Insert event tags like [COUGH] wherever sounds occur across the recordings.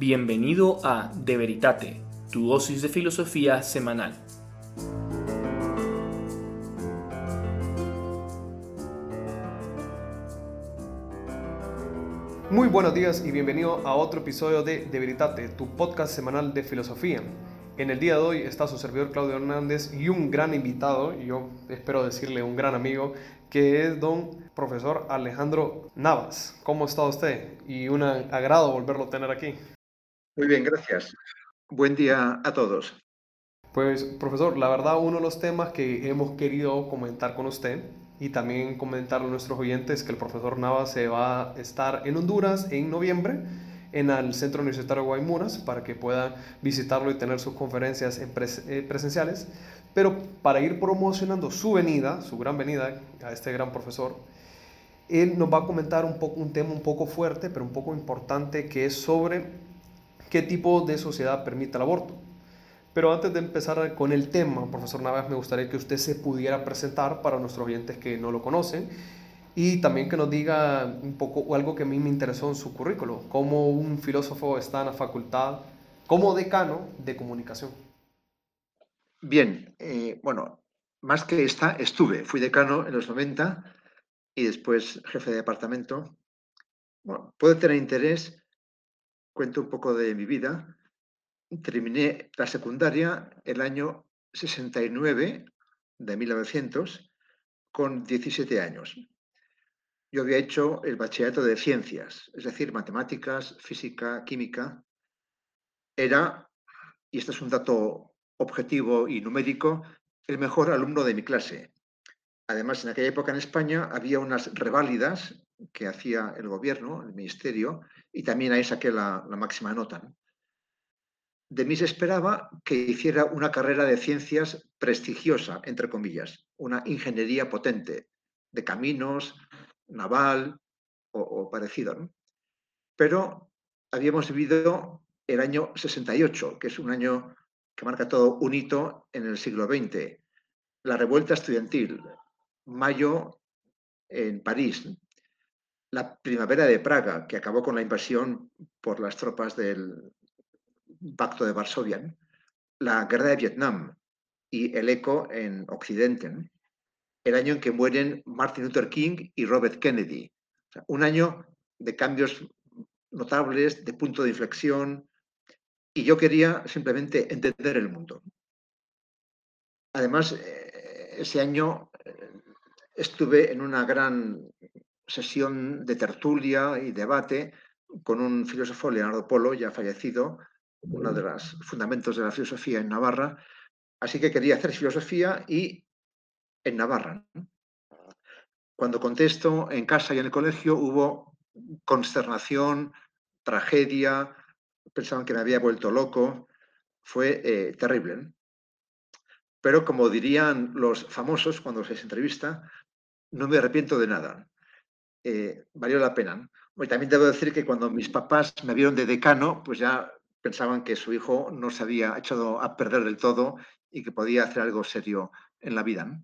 Bienvenido a De Veritate, tu dosis de filosofía semanal. Muy buenos días y bienvenido a otro episodio de De Veritate, tu podcast semanal de filosofía. En el día de hoy está su servidor Claudio Hernández y un gran invitado, yo espero decirle un gran amigo, que es don profesor Alejandro Navas. ¿Cómo está usted? Y un agrado volverlo a tener aquí. Muy bien, gracias. Buen día a todos. Pues, profesor, la verdad, uno de los temas que hemos querido comentar con usted y también comentar a nuestros oyentes que el profesor Navas se va a estar en Honduras en noviembre en el Centro Universitario Guaymuras para que pueda visitarlo y tener sus conferencias eh, presenciales. Pero para ir promocionando su venida, su gran venida a este gran profesor, él nos va a comentar un, poco, un tema un poco fuerte, pero un poco importante, que es sobre qué tipo de sociedad permite el aborto. Pero antes de empezar con el tema, profesor Navas, me gustaría que usted se pudiera presentar para nuestros oyentes que no lo conocen y también que nos diga un poco algo que a mí me interesó en su currículo, cómo un filósofo está en la facultad como decano de comunicación. Bien, eh, bueno, más que esta, estuve, fui decano en los 90 y después jefe de departamento. Bueno, puede tener interés cuento un poco de mi vida. Terminé la secundaria el año 69 de 1900 con 17 años. Yo había hecho el bachillerato de ciencias, es decir, matemáticas, física, química. Era, y este es un dato objetivo y numérico, el mejor alumno de mi clase. Además, en aquella época en España había unas reválidas que hacía el gobierno, el ministerio, y también ahí saqué la, máxima nota. De mí se esperaba que hiciera una carrera de ciencias prestigiosa, entre comillas, una ingeniería potente, de caminos, naval o, parecido. Pero habíamos vivido el año 68, que es un año que marca todo un hito en el siglo XX. La revuelta estudiantil, mayo en París, la primavera de Praga, que acabó con la invasión por las tropas del Pacto de Varsovia, la guerra de Vietnam y el eco en Occidente, el año en que mueren Martin Luther King y Robert Kennedy. un año de cambios notables, de punto de inflexión, y yo quería simplemente entender el mundo. Además, eh, ese año eh, estuve en una gran sesión de tertulia y debate con un filósofo, Leonardo Polo, ya fallecido, uno de los fundamentos de la filosofía en Navarra. Así que quería hacer filosofía y en Navarra. Cuando contesto en casa y en el colegio hubo consternación, tragedia, pensaban que me había vuelto loco, fue eh, terrible. Pero como dirían los famosos cuando se les entrevista, no me arrepiento de nada. Eh, valió la pena. también debo decir que cuando mis papás me vieron de decano, pues ya pensaban que su hijo no se había echado a perder del todo y que podía hacer algo serio en la vida.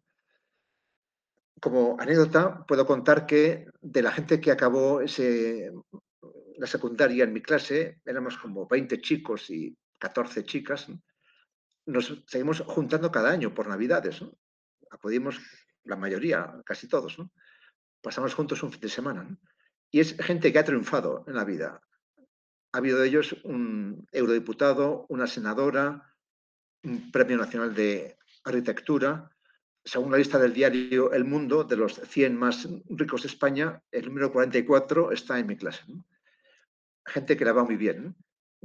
Como anécdota, puedo contar que de la gente que acabó ese, la secundaria en mi clase, éramos como 20 chicos y 14 chicas, nos seguimos juntando cada año por Navidades. Acudimos la mayoría, casi todos. ¿no? Pasamos juntos un fin de semana. Y es gente que ha triunfado en la vida. Ha habido de ellos un eurodiputado, una senadora, un premio nacional de arquitectura. Según la lista del diario El Mundo, de los 100 más ricos de España, el número 44 está en mi clase. Gente que la va muy bien,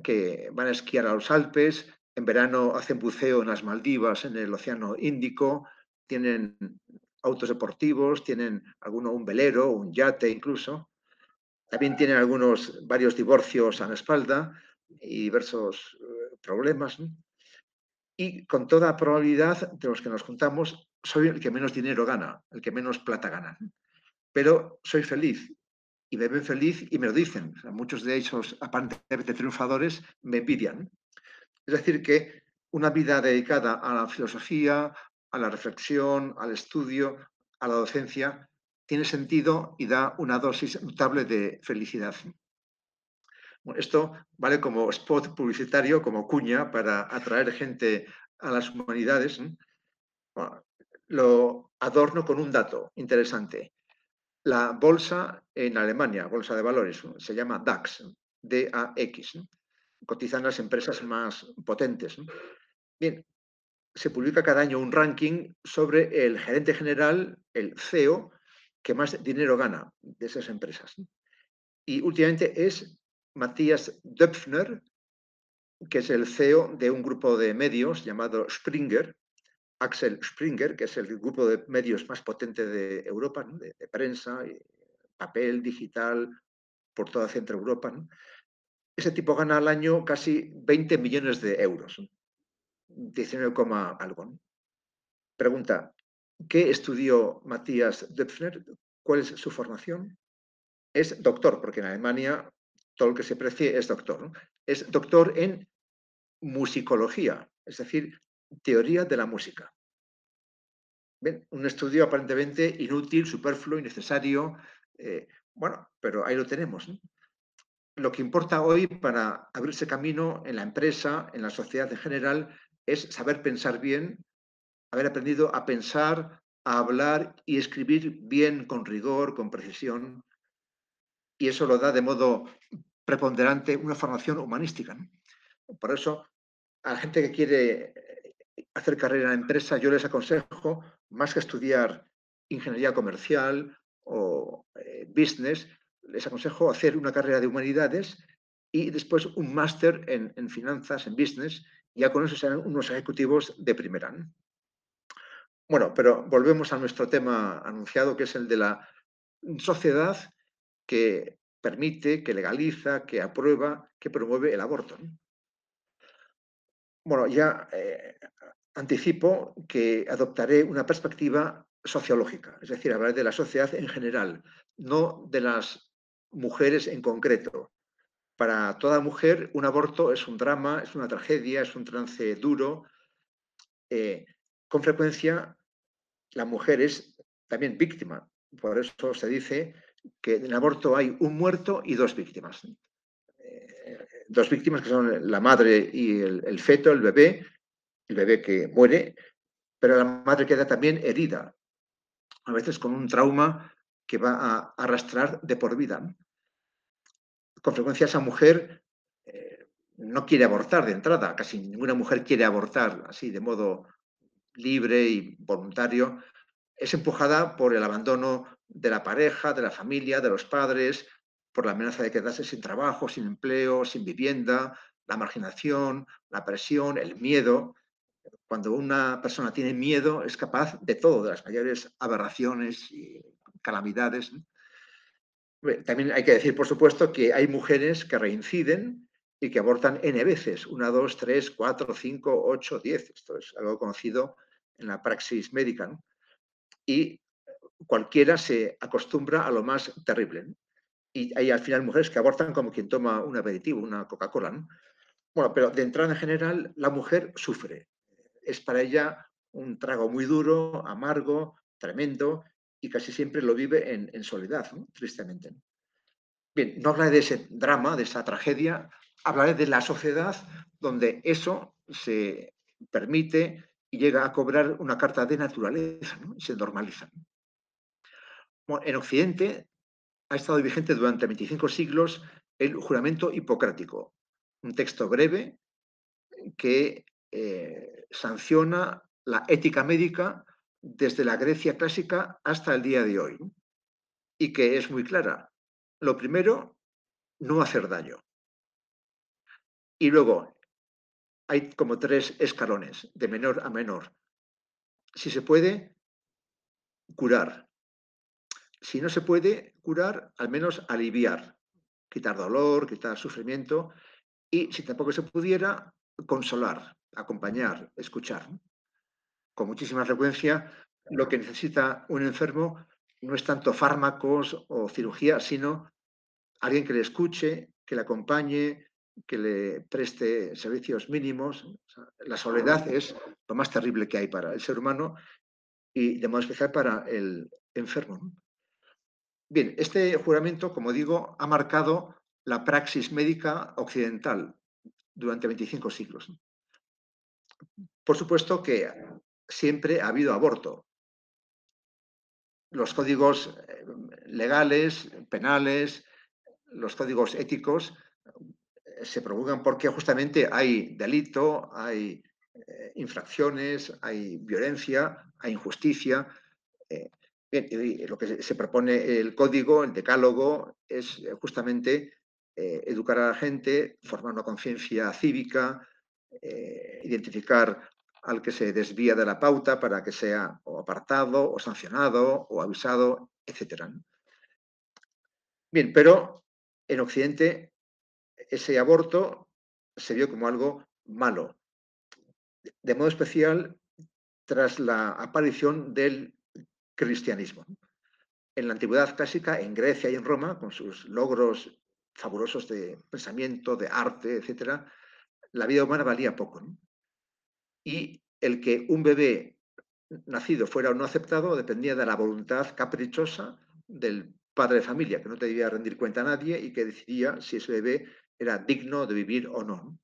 que van a esquiar a los Alpes, en verano hacen buceo en las Maldivas, en el Océano Índico, tienen autos deportivos, tienen alguno un velero, un yate incluso. También tienen algunos, varios divorcios a la espalda y diversos eh, problemas. Y con toda probabilidad, de los que nos juntamos, soy el que menos dinero gana, el que menos plata gana. Pero soy feliz y me ven feliz y me lo dicen. muchos de ellos, aparte de triunfadores, me envidian. Es decir, que una vida dedicada a la filosofía, a la reflexión, al estudio, a la docencia, tiene sentido y da una dosis notable de felicidad. Esto vale como spot publicitario, como cuña para atraer gente a las humanidades. lo adorno con un dato interesante. La bolsa en Alemania, bolsa de valores, se llama DAX, D-A-X. Cotizan las empresas más potentes. Bien, se publica cada año un ranking sobre el gerente general, el CEO, que más dinero gana de esas empresas. Y últimamente es Matthias Döpfner, que es el CEO de un grupo de medios llamado Springer, Axel Springer, que es el grupo de medios más potente de Europa, de, prensa, papel, digital, por toda Centro Europa. Ese tipo gana al año casi 20 millones de euros, 19, algo. Pregunta, ¿qué estudió Matías Döpfner? ¿Cuál es su formación? Es doctor, porque en Alemania todo lo que se precie es doctor. Es doctor en musicología, es decir, teoría de la música. Un estudio aparentemente inútil, superfluo, innecesario. Eh, bueno, pero ahí lo tenemos. Lo que importa hoy para abrirse camino en la empresa, en la sociedad en general, es saber pensar bien, haber aprendido a pensar, a hablar y escribir bien, con rigor, con precisión. Y eso lo da de modo preponderante una formación humanística. Por eso, a la gente que quiere hacer carrera en empresa, yo les aconsejo, más que estudiar ingeniería comercial o eh, business, les aconsejo hacer una carrera de humanidades y después un máster en, finanzas, en business, ya con eso serán unos ejecutivos de primera. Bueno, pero volvemos a nuestro tema anunciado, que es el de la sociedad que permite, que legaliza, que aprueba, que promueve el aborto. Bueno, ya eh, anticipo que adoptaré una perspectiva sociológica, es decir, hablaré de la sociedad en general, no de las mujeres en concreto. Para toda mujer, un aborto es un drama, es una tragedia, es un trance duro. Eh, con frecuencia, la mujer es también víctima. Por eso se dice que en el aborto hay un muerto y dos víctimas. Eh, dos víctimas que son la madre y el feto, el bebé, el bebé que muere, pero la madre queda también herida, a veces con un trauma que va a arrastrar de por vida. Con frecuencia esa mujer eh, no quiere abortar de entrada, casi ninguna mujer quiere abortar así de modo libre y voluntario, es empujada por el abandono de la pareja, de la familia, de los padres, por la amenaza de quedarse sin trabajo, sin empleo, sin vivienda, la marginación, la presión, el miedo. Cuando una persona tiene miedo, es capaz de todo, de las mayores aberraciones y calamidades. También hay que decir, por supuesto, que hay mujeres que reinciden y que abortan N veces, una, dos, tres, cuatro, cinco, ocho, diez. Esto es algo conocido en la praxis médica. Y cualquiera se acostumbra a lo más terrible. Y hay al final mujeres que abortan como quien toma un aperitivo, una Coca-Cola. Bueno, pero de entrada en general, la mujer sufre es para ella un trago muy duro, amargo, tremendo, y casi siempre lo vive en, soledad, tristemente. Bien, no hablaré de ese drama, de esa tragedia, hablaré de la sociedad donde eso se permite y llega a cobrar una carta de naturaleza, y se normaliza. en Occidente ha estado vigente durante 25 siglos el juramento hipocrático, un texto breve que eh, sanciona la ética médica desde la Grecia clásica hasta el día de hoy y que es muy clara. Lo primero, no hacer daño. Y luego, hay como tres escalones, de menor a menor. Si se puede, curar. Si no se puede curar, al menos aliviar, quitar dolor, quitar sufrimiento. Y si tampoco se pudiera, consolar, acompañar, escuchar. Con muchísima frecuencia, lo que necesita un enfermo no es tanto fármacos o cirugía, sino alguien que le escuche, que le acompañe, que le preste servicios mínimos. la soledad es lo más terrible que hay para el ser humano y de modo especial para el enfermo. Bien, este juramento, como digo, ha marcado la praxis médica occidental durante 25 siglos. Por supuesto que siempre ha habido aborto. Los códigos eh, legales, penales, los códigos éticos eh, se promulgan porque justamente hay delito, hay eh, infracciones, hay violencia, hay injusticia. lo que se propone el código, el decálogo, es justamente educar a la gente, formar una conciencia cívica, identificar al que se desvía de la pauta para que sea o apartado, o sancionado, o avisado, etc. Bien, pero en Occidente ese aborto se vio como algo malo, de modo especial tras la aparición del cristianismo. En la antigüedad clásica, en Grecia y en Roma, con sus logros fabulosos de pensamiento, de arte, etc., la vida humana valía poco y el que un bebé nacido fuera o no aceptado dependía de la voluntad caprichosa del padre de familia, que no debía rendir cuenta a nadie y que decidía si ese bebé era digno de vivir o no.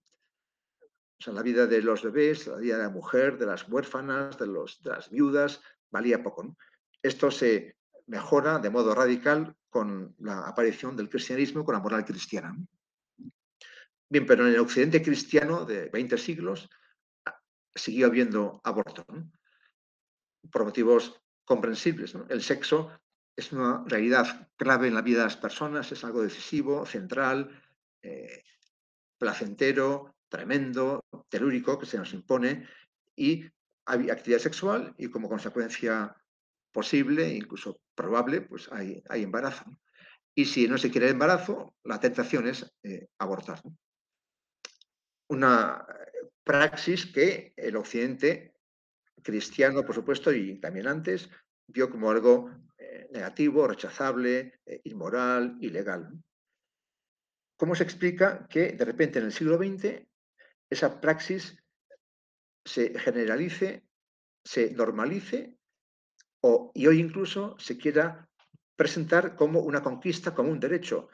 O sea, la vida de los bebés, la vida de la mujer, de las huérfanas, de las viudas, valía poco. Esto se mejora de modo radical con la aparición del cristianismo, con la moral cristiana. Bien, pero en el occidente cristiano de 20 siglos, siguió habiendo aborto, por motivos comprensibles. El sexo es una realidad clave en la vida de las personas, es algo decisivo, central, eh, placentero, tremendo, telúrico, que se nos impone, y hay actividad sexual y como consecuencia posible, incluso probable, pues hay, hay embarazo. Y si no se quiere el embarazo, la tentación es eh, abortar. Una praxis que el occidente cristiano, por supuesto, y también antes, vio como algo eh, negativo, rechazable, eh, inmoral, ilegal. ¿Cómo se explica que de repente en el siglo XX esa praxis se generalice, se normalice o, y hoy incluso se quiera presentar como una conquista, como un derecho?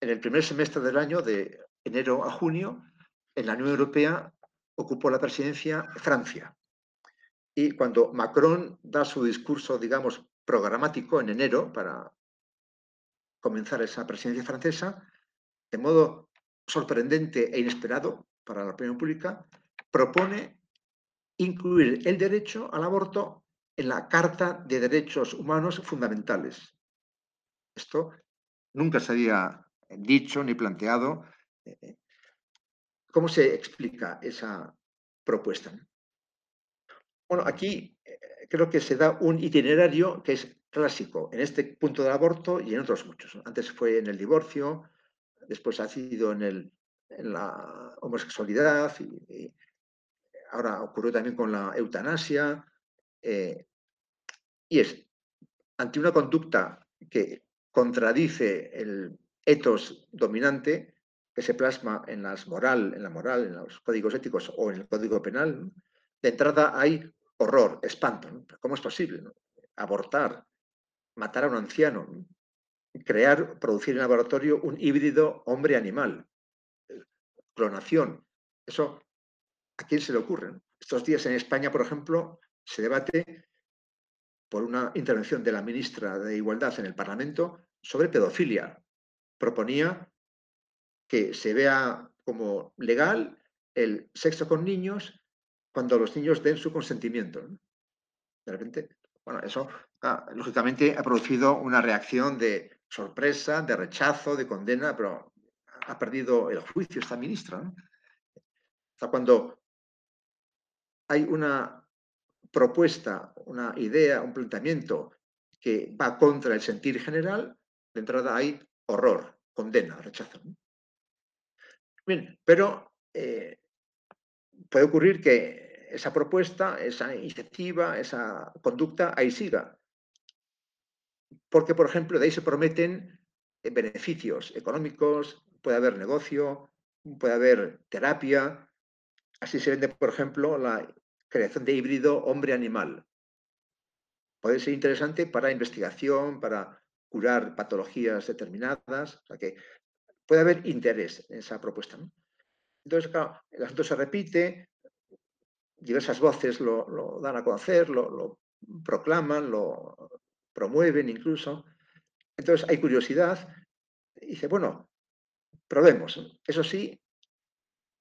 En el primer semestre del año, de enero a junio, en la Unión Europea ocupó la presidencia Francia. Y cuando Macron da su discurso, digamos, programático en enero para comenzar esa presidencia francesa, de modo sorprendente e inesperado para la opinión pública, propone incluir el derecho al aborto en la Carta de Derechos Humanos Fundamentales. Esto nunca se había dicho ni planteado eh, ¿Cómo se explica esa propuesta? Bueno, aquí eh, creo que se da un itinerario que es clásico en este punto del aborto y en otros muchos. Antes fue en el divorcio, después ha sido en, la homosexualidad y, ahora ocurrió también con la eutanasia. Eh, y es ante una conducta que contradice el etos dominante, que se plasma en, las moral, en la moral, en los códigos éticos o en el código penal, de entrada hay horror, espanto. ¿Cómo es posible? Abortar, matar a un anciano, crear, producir en laboratorio un híbrido hombre-animal, clonación. Eso, ¿a quién se le ocurre? Estos días en España, por ejemplo, se debate por una intervención de la ministra de Igualdad en el Parlamento sobre pedofilia. Proponía que se vea como legal el sexo con niños cuando los niños den su consentimiento. De repente, bueno, eso ah, lógicamente ha producido una reacción de sorpresa, de rechazo, de condena, pero ha perdido el juicio esta ministra. O sea, cuando hay una propuesta, una idea, un planteamiento que va contra el sentir general, de entrada hay horror, condena, rechazo. Bien, pero eh, puede ocurrir que esa propuesta, esa iniciativa, esa conducta ahí siga. Porque, por ejemplo, de ahí se prometen eh, beneficios económicos, puede haber negocio, puede haber terapia. Así se vende, por ejemplo, la creación de híbrido hombre-animal. Puede ser interesante para investigación, para curar patologías determinadas. O sea que puede haber interés en esa propuesta. Entonces, claro, el asunto se repite, diversas voces lo, dan a conocer, lo, proclaman, lo promueven incluso. Entonces hay curiosidad. Y dice, bueno, probemos. Eso sí,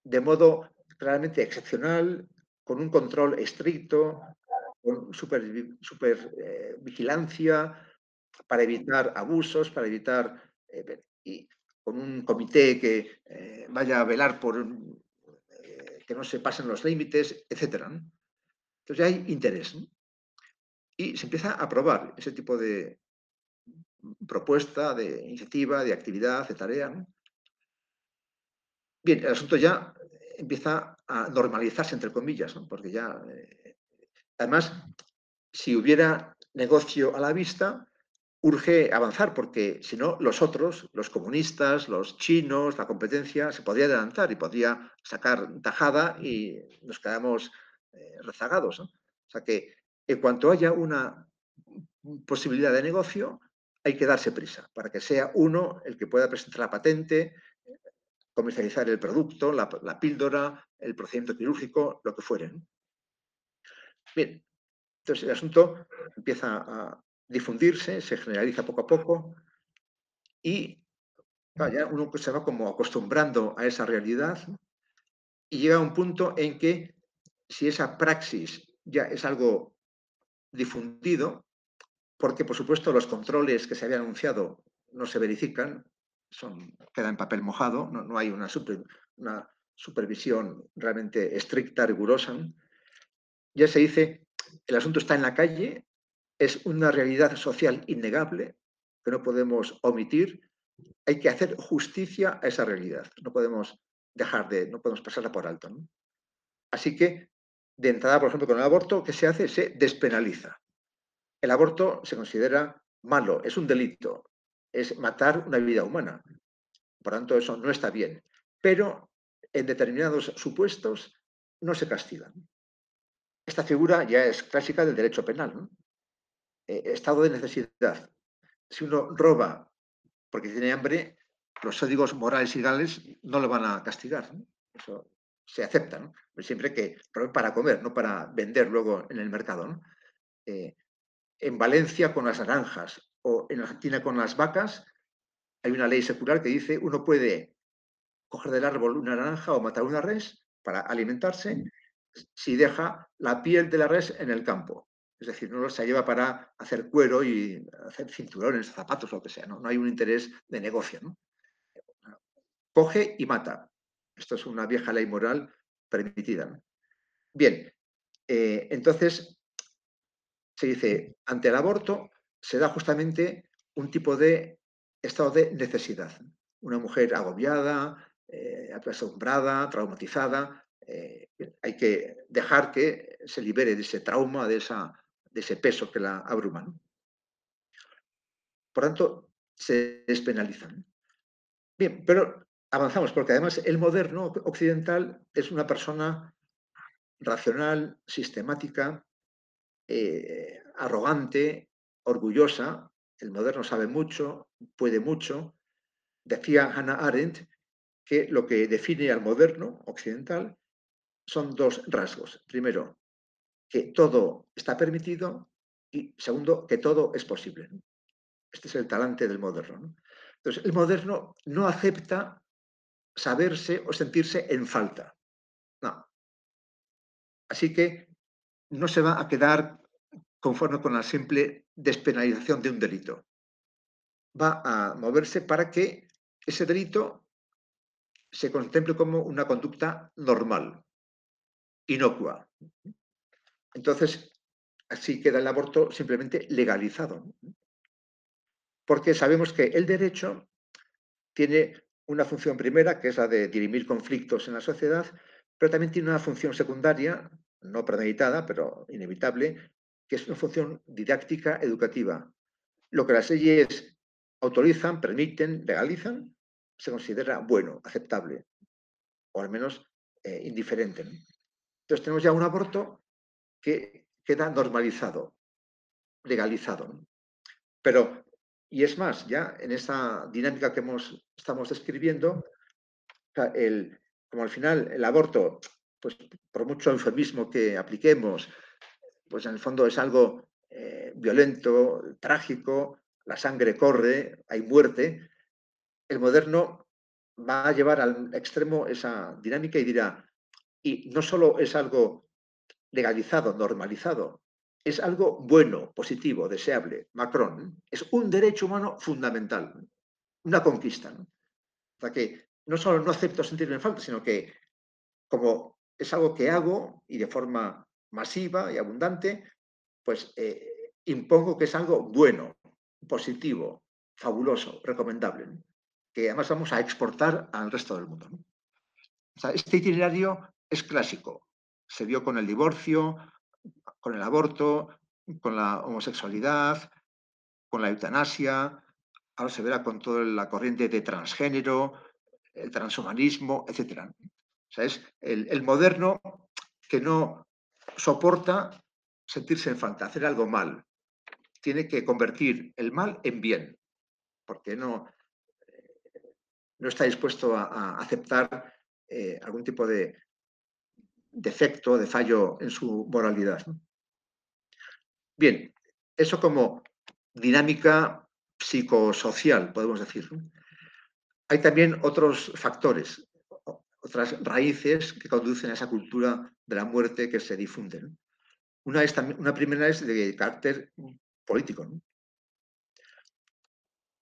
de modo claramente excepcional, con un control estricto, con super, eh, vigilancia, para evitar abusos, para evitar eh, con un comité que eh, vaya a velar por que no se pasen los límites, etc. Entonces hay interés. Y se empieza a aprobar ese tipo de propuesta, de iniciativa, de actividad, de tarea. Bien, el asunto ya empieza a normalizarse, entre comillas, porque ya, eh, además, si hubiera negocio a la vista, urge avanzar, porque si no, los otros, los comunistas, los chinos, la competencia, se podría adelantar y podría sacar tajada y nos quedamos eh, rezagados. O sea que en cuanto haya una posibilidad de negocio, hay que darse prisa para que sea uno el que pueda presentar la patente, comercializar el producto, la, píldora, el procedimiento quirúrgico, lo que fuere. Bien, entonces el asunto empieza a, difundirse, se generaliza poco a poco y ya uno se va como acostumbrando a esa realidad y llega a un punto en que si esa praxis ya es algo difundido, porque por supuesto los controles que se habían anunciado no se verifican, son, queda en papel mojado, no, hay una, una supervisión realmente estricta, rigurosa. Ya se dice, el asunto está en la calle, es una realidad social innegable que no podemos omitir. Hay que hacer justicia a esa realidad. No podemos dejar de, no podemos pasarla por alto. Así que, de entrada, por ejemplo, con el aborto, ¿qué se hace? Se despenaliza. El aborto se considera malo, es un delito, es matar una vida humana. Por tanto, eso no está bien. Pero en determinados supuestos no se castigan. Esta figura ya es clásica del derecho penal. Eh, estado de necesidad. Si uno roba porque tiene hambre, los códigos morales y legales no lo van a castigar. Eso se acepta, siempre que para comer, no para vender luego en el mercado. Eh, en Valencia con las naranjas o en Argentina con las vacas, hay una ley secular que dice uno puede coger del árbol una naranja o matar una res para alimentarse si deja la piel de la res en el campo. Es decir, no se lleva para hacer cuero y hacer cinturones, zapatos, lo que sea. No, no hay un interés de negocio. Coge y mata. Esto es una vieja ley moral permitida. Bien, eh, entonces se dice, ante el aborto se da justamente un tipo de estado de necesidad. Una mujer agobiada, eh, traumatizada, eh, hay que dejar que se libere de ese trauma, de esa de ese peso que la abruma. Por tanto, se despenalizan. Bien, pero avanzamos, porque además el moderno occidental es una persona racional, sistemática, eh, arrogante, orgullosa. El moderno sabe mucho, puede mucho. Decía Hannah Arendt que lo que define al moderno occidental son dos rasgos. Primero, que todo está permitido y segundo, que todo es posible. Este es el talante del moderno. Entonces, el moderno no acepta saberse o sentirse en falta. Así que no se va a quedar conforme con la simple despenalización de un delito. Va a moverse para que ese delito se contemple como una conducta normal, inocua. Entonces, así queda el aborto simplemente legalizado. Porque sabemos que el derecho tiene una función primera, que es la de dirimir conflictos en la sociedad, pero también tiene una función secundaria, no premeditada, pero inevitable, que es una función didáctica educativa. Lo que las leyes autorizan, permiten, legalizan, se considera bueno, aceptable, o al menos eh, indiferente. Entonces tenemos ya un aborto que queda normalizado, legalizado. Pero Y es más, ya en esa dinámica que estamos describiendo, como al final el aborto, pues por mucho eufemismo que apliquemos, pues en el fondo es algo eh, violento, trágico, la sangre corre, hay muerte, el moderno va a llevar al extremo esa dinámica y dirá, y no solo es algo legalizado, normalizado, es algo bueno, positivo, deseable. Macron es un derecho humano fundamental, una conquista. ¿no? O sea que no solo no acepto sentirme en falta, sino que como es algo que hago y de forma masiva y abundante, pues eh, impongo que es algo bueno, positivo, fabuloso, recomendable, que además vamos a exportar al resto del mundo. este itinerario es clásico. Se vio con el divorcio, con el aborto, con la homosexualidad, con la eutanasia, ahora se verá con toda la corriente de transgénero, el transhumanismo, etc. O sea, es el, moderno que no soporta sentirse en falta, hacer algo mal, tiene que convertir el mal en bien, porque no, no está dispuesto a, aceptar eh, algún tipo de defecto, de fallo en su moralidad. Bien, eso como dinámica psicosocial, podemos decir. Hay también otros factores, otras raíces que conducen a esa cultura de la muerte que se difunde. Una, es, una primera es de carácter político.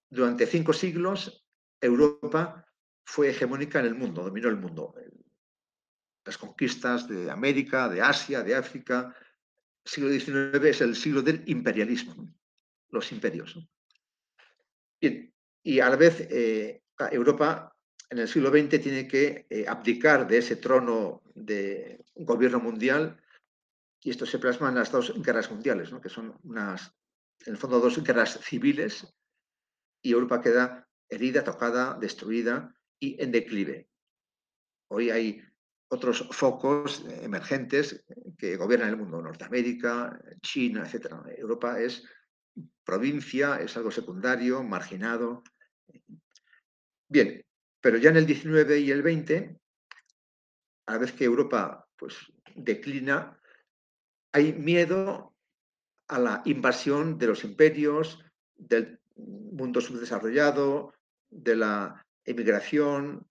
Durante cinco siglos, Europa fue hegemónica en el mundo, dominó el mundo. Las conquistas de América, de Asia, de África. El siglo XIX es el siglo del imperialismo, los imperios. y a la vez, eh, Europa en el siglo XX tiene que eh, abdicar de ese trono de gobierno mundial y esto se plasma en las dos guerras mundiales, que son unas, en el fondo dos guerras civiles y Europa queda herida, tocada, destruida y en declive. Hoy hay otros focos emergentes que gobiernan el mundo, Norteamérica, China, etc. Europa es provincia, es algo secundario, marginado. Bien, pero ya en el 19 y el 20, a la vez que Europa pues, declina, hay miedo a la invasión de los imperios, del mundo subdesarrollado, de la emigración,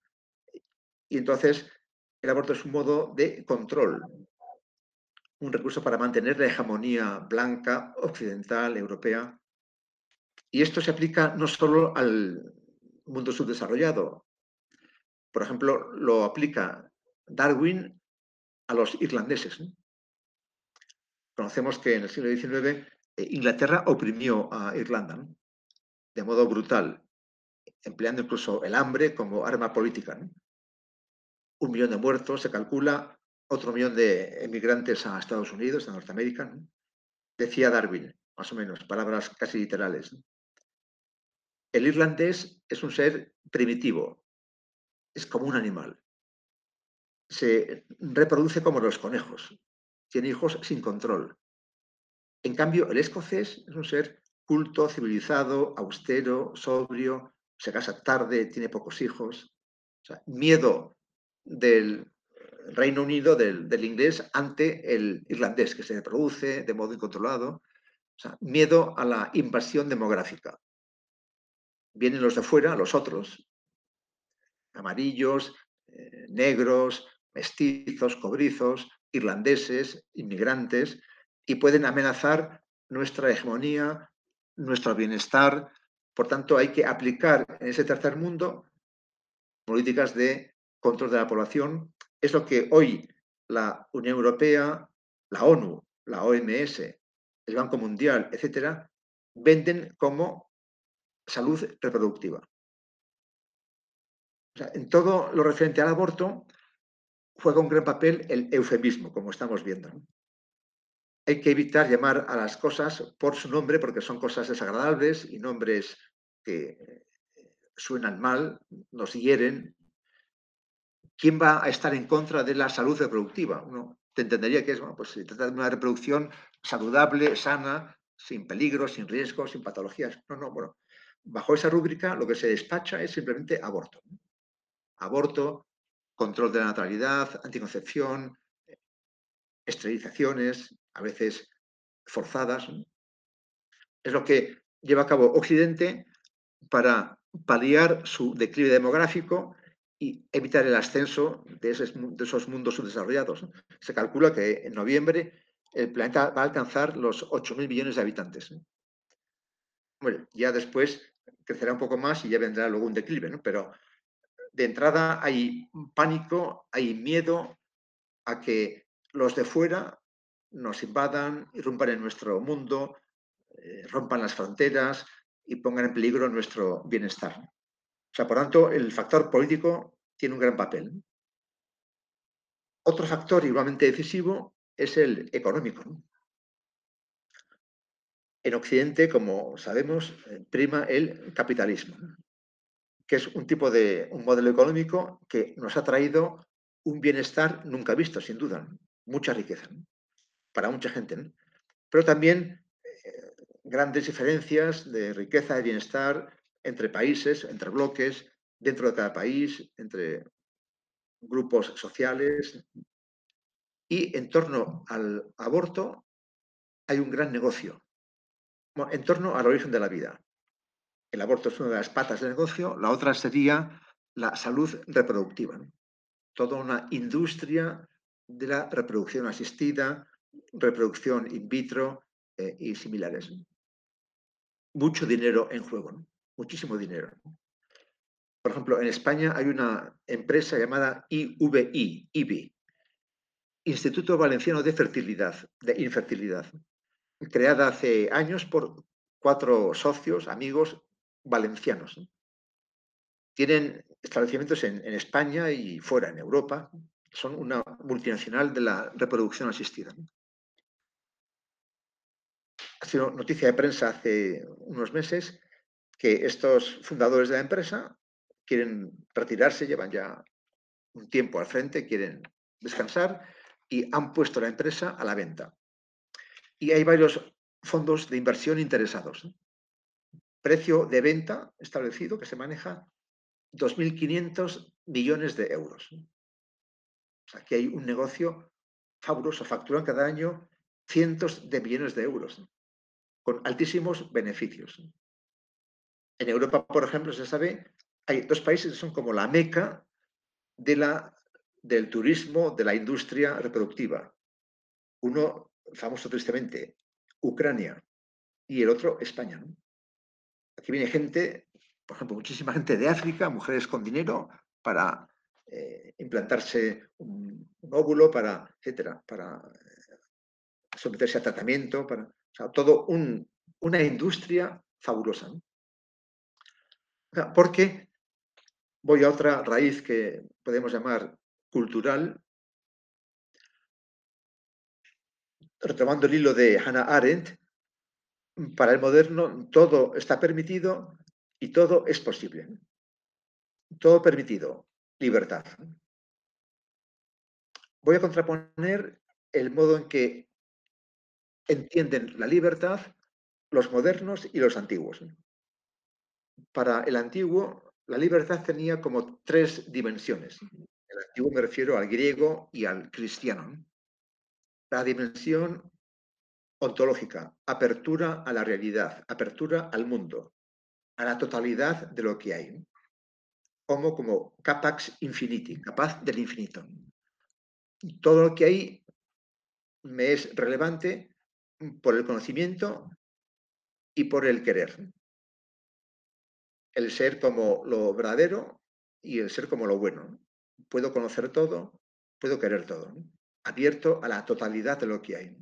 y entonces el aborto es un modo de control, un recurso para mantener la hegemonía blanca, occidental, europea. Y esto se aplica no solo al mundo subdesarrollado. Por ejemplo, lo aplica Darwin a los irlandeses. Conocemos que en el siglo XIX eh, Inglaterra oprimió a Irlanda de modo brutal, empleando incluso el hambre como arma política. Un millón de muertos, se calcula, otro millón de emigrantes a Estados Unidos, a Norteamérica. Decía Darwin, más o menos, palabras casi literales. El irlandés es un ser primitivo, es como un animal. Se reproduce como los conejos, tiene hijos sin control. En cambio, el escocés es un ser culto, civilizado, austero, sobrio, se casa tarde, tiene pocos hijos. miedo del Reino Unido, del, inglés, ante el irlandés, que se reproduce de modo incontrolado. miedo a la invasión demográfica. Vienen los de fuera, los otros, amarillos, eh, negros, mestizos, cobrizos, irlandeses, inmigrantes, y pueden amenazar nuestra hegemonía, nuestro bienestar. Por tanto, hay que aplicar en ese tercer mundo políticas de control de la población. Es lo que hoy la Unión Europea, la ONU, la OMS, el Banco Mundial, etcétera, venden como salud reproductiva. en todo lo referente al aborto, juega un gran papel el eufemismo, como estamos viendo. Hay que evitar llamar a las cosas por su nombre porque son cosas desagradables y nombres que eh, suenan mal, nos hieren. ¿Quién va a estar en contra de la salud reproductiva? Uno te entendería que es, bueno, pues se trata de una reproducción saludable, sana, sin peligro, sin riesgo, sin patologías. No, no, bueno, bajo esa rúbrica lo que se despacha es simplemente aborto. Aborto, control de la natalidad, anticoncepción, esterilizaciones, a veces forzadas. Es lo que lleva a cabo Occidente para paliar su declive demográfico y evitar el ascenso de, esos mundos subdesarrollados. Se calcula que en noviembre el planeta va a alcanzar los 8.000 millones de habitantes. Bueno, ya después crecerá un poco más y ya vendrá luego un declive, ¿no? Pero de entrada hay pánico, hay miedo a que los de fuera nos invadan, irrumpan en nuestro mundo, eh, rompan las fronteras y pongan en peligro nuestro bienestar. O sea, por tanto, el factor político tiene un gran papel. Otro factor igualmente decisivo es el económico. En Occidente, como sabemos, eh, prima el capitalismo, que es un tipo de un modelo económico que nos ha traído un bienestar nunca visto, sin duda, mucha riqueza para mucha gente, pero también eh, grandes diferencias de riqueza y bienestar entre países, entre bloques, dentro de cada país, entre grupos sociales. Y en torno al aborto hay un gran negocio, en torno al origen de la vida. El aborto es una de las patas del negocio, la otra sería la salud reproductiva. Toda una industria de la reproducción asistida, reproducción in vitro eh, y similares. Mucho dinero en juego, muchísimo dinero. Por ejemplo, en España hay una empresa llamada IVI, IBI, Instituto Valenciano de Fertilidad, de Infertilidad, creada hace años por cuatro socios, amigos valencianos. Tienen establecimientos en, España y fuera, en Europa. Son una multinacional de la reproducción asistida. Ha sido noticia de prensa hace unos meses que estos fundadores de la empresa quieren retirarse, llevan ya un tiempo al frente, quieren descansar y han puesto la empresa a la venta y hay varios fondos de inversión interesados. Precio de venta establecido que se maneja 2.500 millones de euros. aquí hay un negocio fabuloso, facturan cada año cientos de millones de euros, con altísimos beneficios. En Europa, por ejemplo, se sabe, hay dos países que son como la meca del turismo, de la industria reproductiva. Uno famoso tristemente, Ucrania y el otro España. Aquí viene gente, por ejemplo, muchísima gente de África, mujeres con dinero para eh, implantarse un, óvulo, para, etcétera, para eh, someterse a tratamiento, para, todo una industria fabulosa. Porque voy a otra raíz que podemos llamar cultural, retomando el hilo de Hannah Arendt, para el moderno todo está permitido y todo es posible. Todo permitido, libertad. Voy a contraponer el modo en que entienden la libertad los modernos y los antiguos. Para el antiguo, la libertad tenía como tres dimensiones. El antiguo me refiero al griego y al cristiano la dimensión ontológica, apertura a la realidad, apertura al mundo, a la totalidad de lo que hay. Como como capax infiniti, capaz del infinito. Todo lo que hay me es relevante por el conocimiento y por el querer. El ser como lo verdadero y el ser como lo bueno. Puedo conocer todo, puedo querer todo abierto a la totalidad de lo que hay.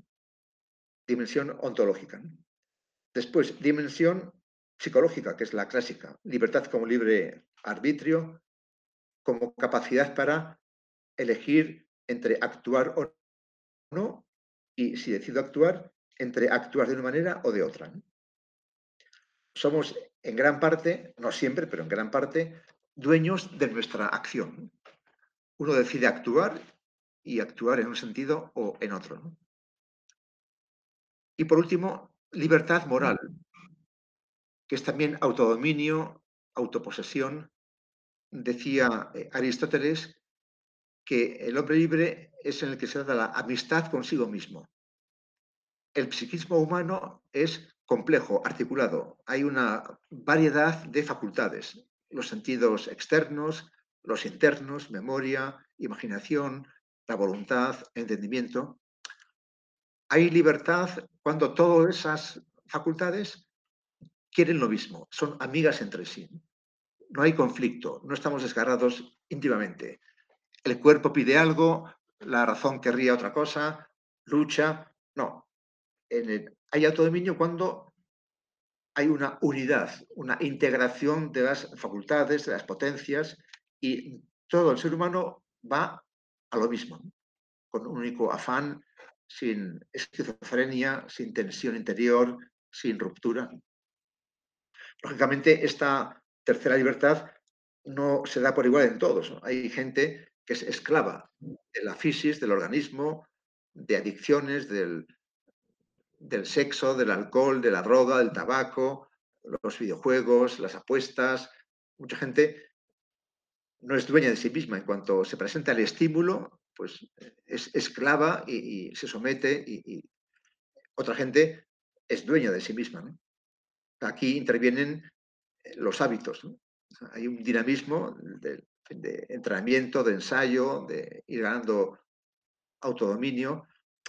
Dimensión ontológica. Después, dimensión psicológica, que es la clásica. Libertad como libre arbitrio, como capacidad para elegir entre actuar o no, y si decido actuar, entre actuar de una manera o de otra. Somos en gran parte, no siempre, pero en gran parte, dueños de nuestra acción. Uno decide actuar y actuar en un sentido o en otro. Y por último, libertad moral. que es también autodominio, autoposesión. Decía eh, Aristóteles que el hombre libre es en el que se da la amistad consigo mismo. El psiquismo humano es complejo, articulado. Hay una variedad de facultades, los sentidos externos, los internos, memoria, imaginación, la voluntad, entendimiento. Hay libertad cuando todas esas facultades quieren lo mismo, son amigas entre sí. No hay conflicto, no estamos desgarrados íntimamente. El cuerpo pide algo, la razón querría otra cosa, lucha. No. Hay autodominio cuando hay una unidad, una integración de las facultades, de las potencias, y todo el ser humano va a lo mismo, con un único afán, sin esquizofrenia, sin tensión interior, sin ruptura. Lógicamente, esta tercera libertad no se da por igual en todos. Hay gente que es esclava de la fisis, del organismo, de adicciones, del, del sexo, del alcohol, de la droga, del tabaco, los videojuegos, las apuestas. Mucha gente no es dueña de sí misma. En cuanto se presenta el estímulo, pues es esclava y, se somete y, otra gente es dueña de sí misma. Aquí intervienen eh, los hábitos. Hay un dinamismo de, de, entrenamiento, de ensayo, de ir ganando autodominio.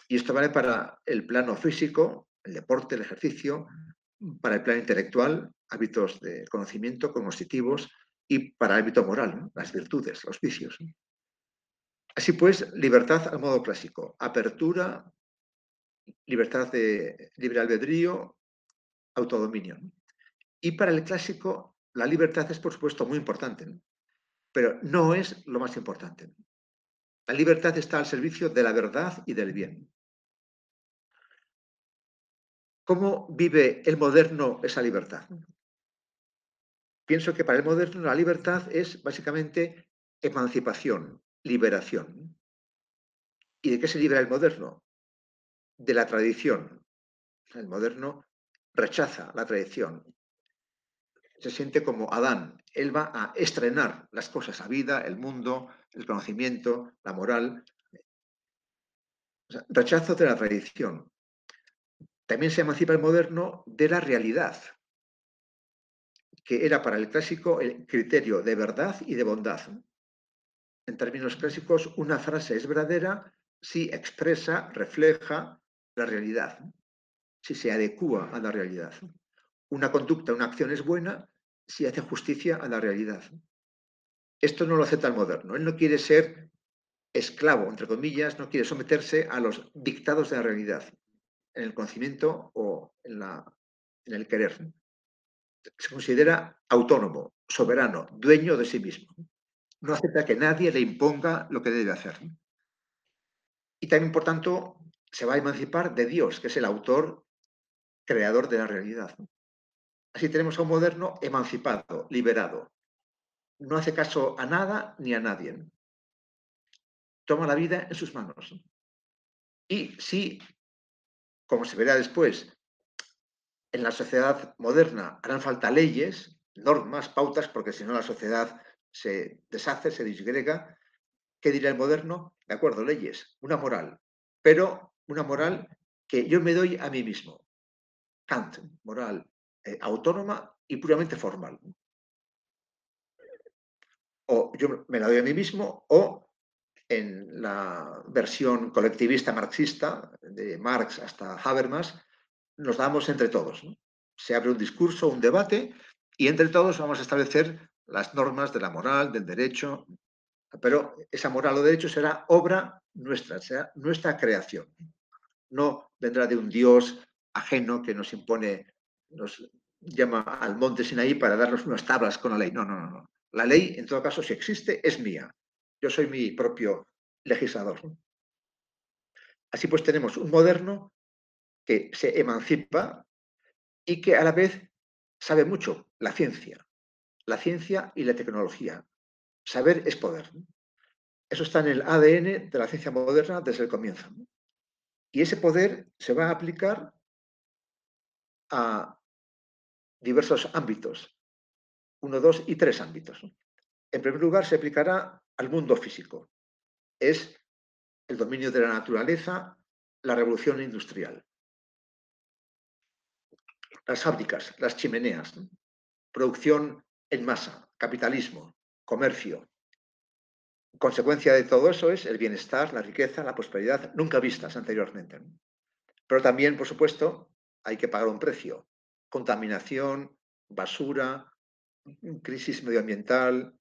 Y esto vale para el plano físico, el deporte, el ejercicio, para el plano intelectual, hábitos de conocimiento cognitivos y para el ámbito moral, las virtudes, los vicios. Así pues, libertad al modo clásico, apertura, libertad de libre albedrío, autodominio. Y para el clásico, la libertad es, por supuesto, muy importante, pero no es lo más importante. La libertad está al servicio de la verdad y del bien. ¿Cómo vive el moderno esa libertad? Pienso que para el moderno la libertad es básicamente emancipación, liberación. ¿Y de qué se libera el moderno? De la tradición. El moderno rechaza la tradición. Se siente como Adán. Él va a estrenar las cosas, la vida, el mundo, el conocimiento, la moral. rechazo de la tradición. También se emancipa el moderno de la realidad, que era para el clásico el criterio de verdad y de bondad. En términos clásicos, una frase es verdadera si expresa, refleja la realidad si se adecua a la realidad. Una conducta, una acción es buena si hace justicia a la realidad. Esto no lo acepta el moderno. Él no quiere ser esclavo, entre comillas, no quiere someterse a los dictados de la realidad, en el conocimiento o en, el querer. Se considera autónomo, soberano, dueño de sí mismo. No acepta que nadie le imponga lo que debe hacer. Y también, por tanto, se va a emancipar de Dios, que es el autor creador de la realidad. Así tenemos a un moderno emancipado, liberado. No hace caso a nada ni a nadie. Toma la vida en sus manos. Y si, como se verá después, en la sociedad moderna harán falta leyes, normas, pautas, porque si no la sociedad se deshace, se disgrega, ¿qué dirá el moderno? De acuerdo, leyes, una moral, pero una moral que yo me doy a mí mismo. Kant, moral eh, autónoma y puramente formal. O yo me la doy a mí mismo o en la versión colectivista marxista, de Marx hasta Habermas, nos damos entre todos. Se abre un discurso, un debate, y entre todos vamos a establecer las normas de la moral, del derecho, pero esa moral o derecho será obra nuestra, será nuestra creación. No vendrá de un Dios ajeno que nos impone, nos llama al monte Sinaí para darnos unas tablas con la ley. No, no, no, no. La ley, en todo caso, si existe, es mía. Yo soy mi propio legislador. Así pues, tenemos un moderno que se emancipa y que a la vez sabe mucho, la ciencia. La ciencia y la tecnología. Saber es poder. Eso está en el ADN de la ciencia moderna desde el comienzo. Y ese poder se va a aplicar a diversos ámbitos, uno, dos y tres ámbitos. En primer lugar, se aplicará al mundo físico. Es el dominio de la naturaleza, la revolución industrial. Las fábricas, las chimeneas, producción en masa, capitalismo, comercio. Consecuencia de todo eso es el bienestar, la riqueza, la prosperidad, nunca vistas anteriormente. Pero también, por supuesto, hay que pagar un precio. Contaminación, basura, crisis medioambiental,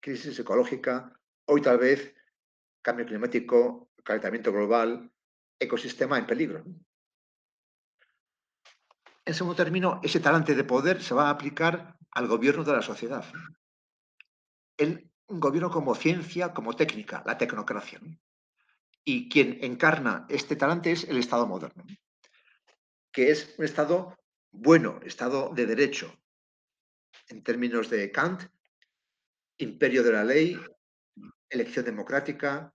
crisis ecológica, hoy tal vez cambio climático, calentamiento global, ecosistema en peligro. En segundo término, ese talante de poder se va a aplicar al gobierno de la sociedad. El gobierno como ciencia, como técnica, la tecnocracia. Y quien encarna este talante es el Estado moderno, que es un Estado bueno, Estado de derecho. En términos de Kant, imperio de la ley, elección democrática,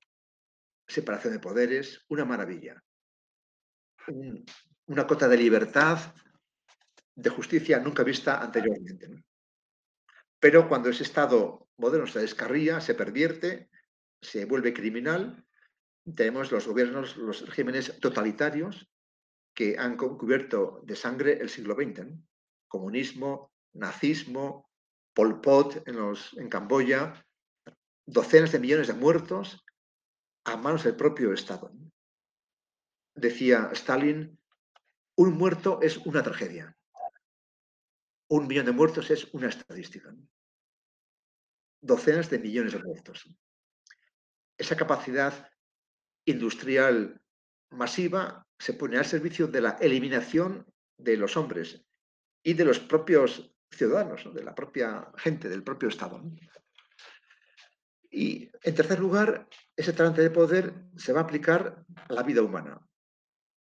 separación de poderes, una maravilla. una cota de libertad, de justicia nunca vista anteriormente. Pero cuando ese Estado moderno se descarría, se pervierte, se vuelve criminal, tenemos los gobiernos, los regímenes totalitarios que han cubierto de sangre el siglo XX. Comunismo, nazismo, Pol Pot en, los, en Camboya, docenas de millones de muertos a manos del propio Estado. Decía Stalin, un muerto es una tragedia. Un millón de muertos es una estadística. Docenas de millones de muertos. Esa capacidad industrial masiva se pone al servicio de la eliminación de los hombres y de los propios ciudadanos, de la propia gente, del propio Estado. Y en tercer lugar, ese talante de poder se va a aplicar a la vida humana,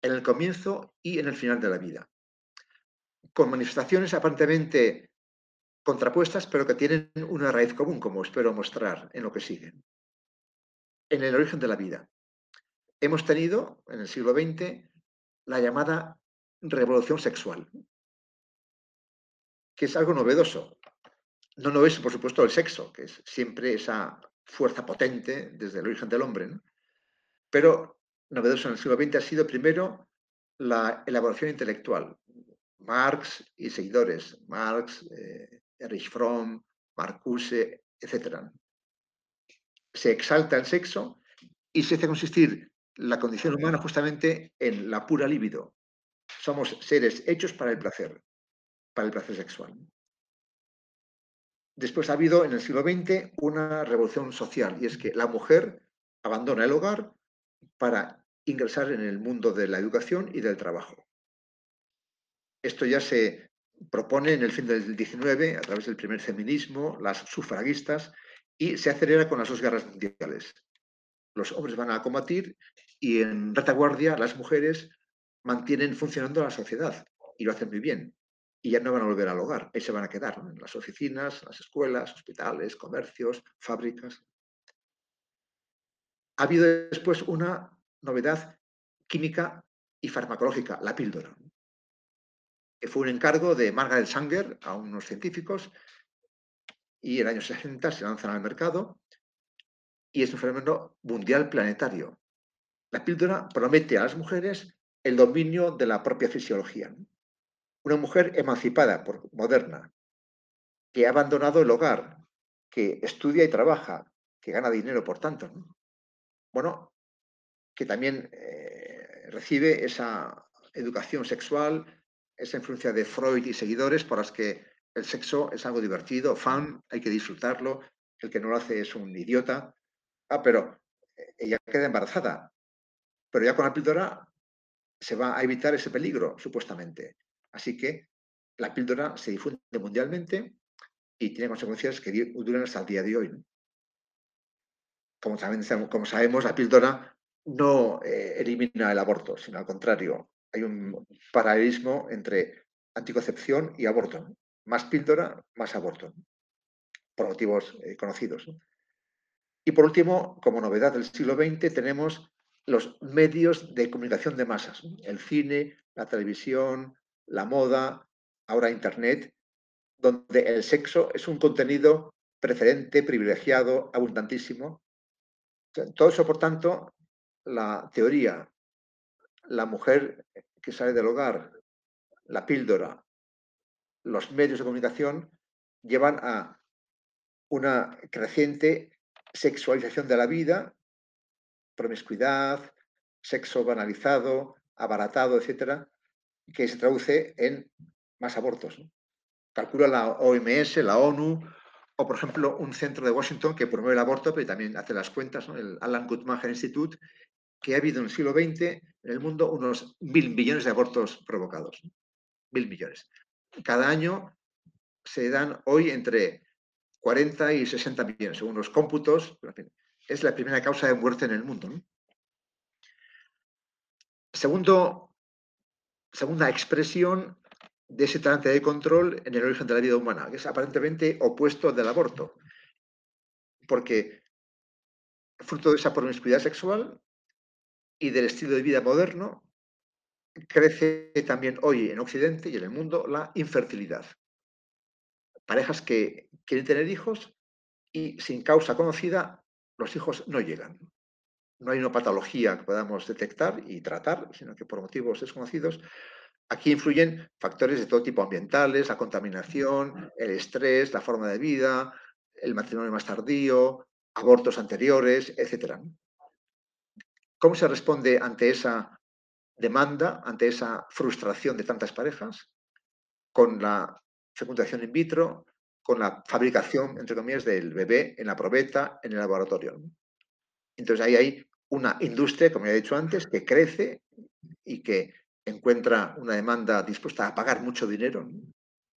en el comienzo y en el final de la vida, con manifestaciones aparentemente contrapuestas, pero que tienen una raíz común, como espero mostrar en lo que sigue. En el origen de la vida. Hemos tenido, en el siglo XX, la llamada revolución sexual, que es algo novedoso. No novedoso, por supuesto, el sexo, que es siempre esa fuerza potente desde el origen del hombre. Pero novedoso en el siglo XX ha sido primero la elaboración intelectual. Marx y seguidores, Marx, eh, Erich Fromm, Marcuse, etc. Se exalta el sexo y se hace consistir la condición humana justamente en la pura libido. Somos seres hechos para el placer para el placer sexual. Después ha habido en el siglo XX una revolución social y es que la mujer abandona el hogar para ingresar en el mundo de la educación y del trabajo. Esto ya se propone en el fin del XIX a través del primer feminismo, las sufragistas, y se acelera con las dos guerras mundiales. Los hombres van a combatir y en retaguardia las mujeres mantienen funcionando la sociedad y lo hacen muy bien y ya no van a volver al hogar, ahí se van a quedar, en las oficinas, las escuelas, hospitales, comercios, fábricas. Ha habido después una novedad química y farmacológica, la píldora, que fue un encargo de Margaret Sanger a unos científicos y en el año 60 se lanzan al mercado y es un fenómeno mundial planetario. La píldora promete a las mujeres el dominio de la propia fisiología una mujer emancipada, por, moderna, que ha abandonado el hogar, que estudia y trabaja, que gana dinero, por tanto. Bueno, que también eh, recibe esa educación sexual, esa influencia de Freud y seguidores por las que el sexo es algo divertido, fan, hay que disfrutarlo, el que no lo hace es un idiota. Ah, pero eh, ella queda embarazada, pero ya con la píldora se va a evitar ese peligro, supuestamente. Así que la píldora se difunde mundialmente y tiene consecuencias que duran hasta el día de hoy. Como, como sabemos, la píldora no eh, elimina el aborto, sino al contrario, hay un paralelismo entre anticoncepción y aborto. Más píldora, más aborto, por motivos eh, conocidos. Y por último, como novedad del siglo XX, tenemos los medios de comunicación de masas, el cine, la televisión, la moda, ahora Internet, donde el sexo es un contenido preferente, privilegiado, abundantísimo. Todo eso, por tanto, la teoría, la mujer que sale del hogar, la píldora, los medios de comunicación llevan a una creciente sexualización de la vida, promiscuidad, sexo banalizado, abaratado, etcétera, que se traduce en más abortos. Calcula la OMS, la ONU, o por ejemplo un centro de Washington que promueve el aborto, pero también hace las cuentas, el Alan Guttmacher Institute, que ha habido en el siglo XX en el mundo unos mil millones de abortos provocados. Mil millones. Cada año se dan hoy entre 40 y 60 millones, según los cómputos. Es la primera causa de muerte en el mundo. Segundo, segunda expresión de ese talante de control en el origen de la vida humana, que es aparentemente opuesto al del aborto. Porque fruto de esa promiscuidad sexual y del estilo de vida moderno, crece también hoy en Occidente y en el mundo la infertilidad. Parejas que quieren tener hijos y sin causa conocida los hijos no llegan. No hay una patología que podamos detectar y tratar, sino que por motivos desconocidos Aquí influyen factores de todo tipo ambientales, la contaminación, el estrés, la forma de vida, el matrimonio más tardío, abortos anteriores, etc. ¿Cómo se responde ante esa demanda, ante esa frustración de tantas parejas? Con la fecundación in vitro, con la fabricación, entre comillas, del bebé en la probeta, en el laboratorio. Entonces ahí hay una industria, como ya he dicho antes, que crece y que encuentra una demanda dispuesta a pagar mucho dinero,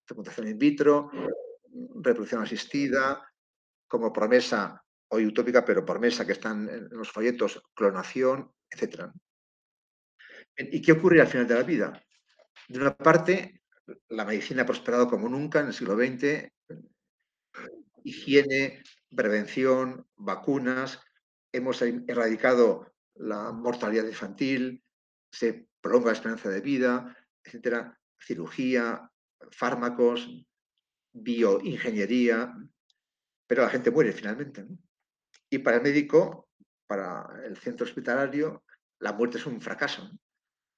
fecundación in vitro, reproducción asistida, como promesa, hoy utópica, pero promesa que están en los folletos, clonación, etc. ¿Y qué ocurre al final de la vida? De una parte, la medicina ha prosperado como nunca en el siglo XX, higiene, prevención, vacunas, hemos erradicado la mortalidad infantil, se prolonga la esperanza de vida, etcétera, cirugía, fármacos, bioingeniería, pero la gente muere finalmente. Y para el médico, para el centro hospitalario, la muerte es un fracaso.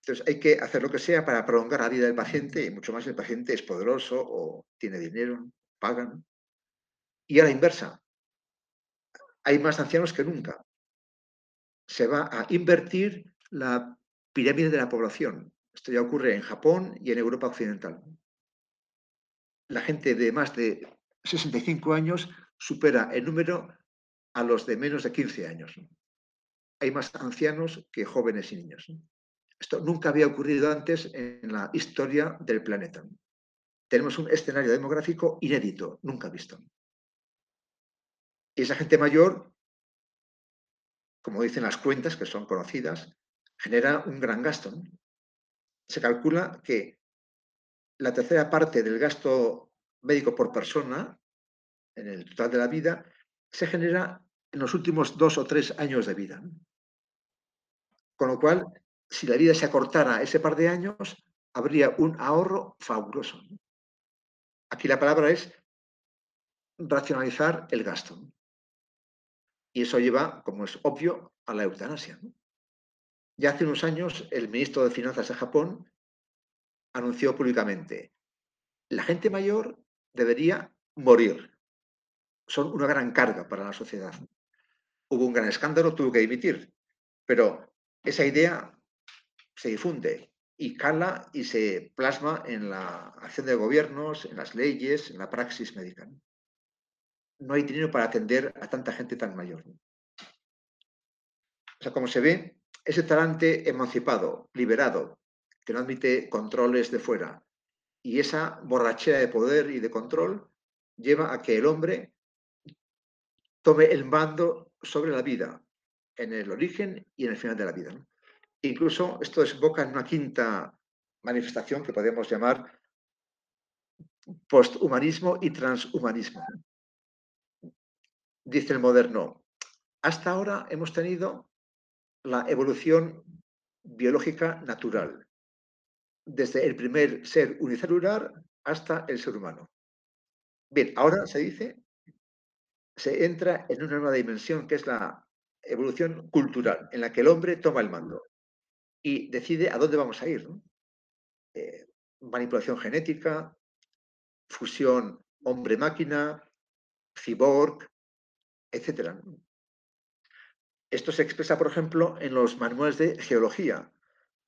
Entonces hay que hacer lo que sea para prolongar la vida del paciente y mucho más si el paciente es poderoso o tiene dinero, pagan. Y a la inversa, hay más ancianos que nunca. Se va a invertir la pirámide de la población. Esto ya ocurre en Japón y en Europa Occidental. La gente de más de 65 años supera en número a los de menos de 15 años. Hay más ancianos que jóvenes y niños. Esto nunca había ocurrido antes en la historia del planeta. Tenemos un escenario demográfico inédito, nunca visto. Y esa gente mayor, como dicen las cuentas, que son conocidas, genera un gran gasto. Se calcula que la tercera parte del gasto médico por persona, en el total de la vida, se genera en los últimos dos o tres años de vida. Con lo cual, si la vida se acortara ese par de años, habría un ahorro fabuloso. Aquí la palabra es racionalizar el gasto. Y eso lleva, como es obvio, a la eutanasia. Ya hace unos años, el ministro de Finanzas de Japón anunció públicamente, la gente mayor debería morir. Son una gran carga para la sociedad. Hubo un gran escándalo, tuvo que dimitir, pero esa idea se difunde y cala y se plasma en la acción de gobiernos, en las leyes, en la praxis médica. Hay dinero para atender a tanta gente tan mayor. O sea, como se ve, ese talante emancipado, liberado, que no admite controles de fuera, y esa borrachera de poder y de control lleva a que el hombre tome el mando sobre la vida, en el origen y en el final de la vida. Incluso esto desemboca en una quinta manifestación que podemos llamar posthumanismo y transhumanismo. Dice el moderno, hasta ahora hemos tenido la evolución biológica natural, desde el primer ser unicelular hasta el ser humano. Bien, ahora se dice, se entra en una nueva dimensión que es la evolución cultural, en la que el hombre toma el mando y decide a dónde vamos a ir. Eh, manipulación genética, fusión hombre-máquina, cyborg, etc. Esto se expresa, por ejemplo, en los manuales de geología,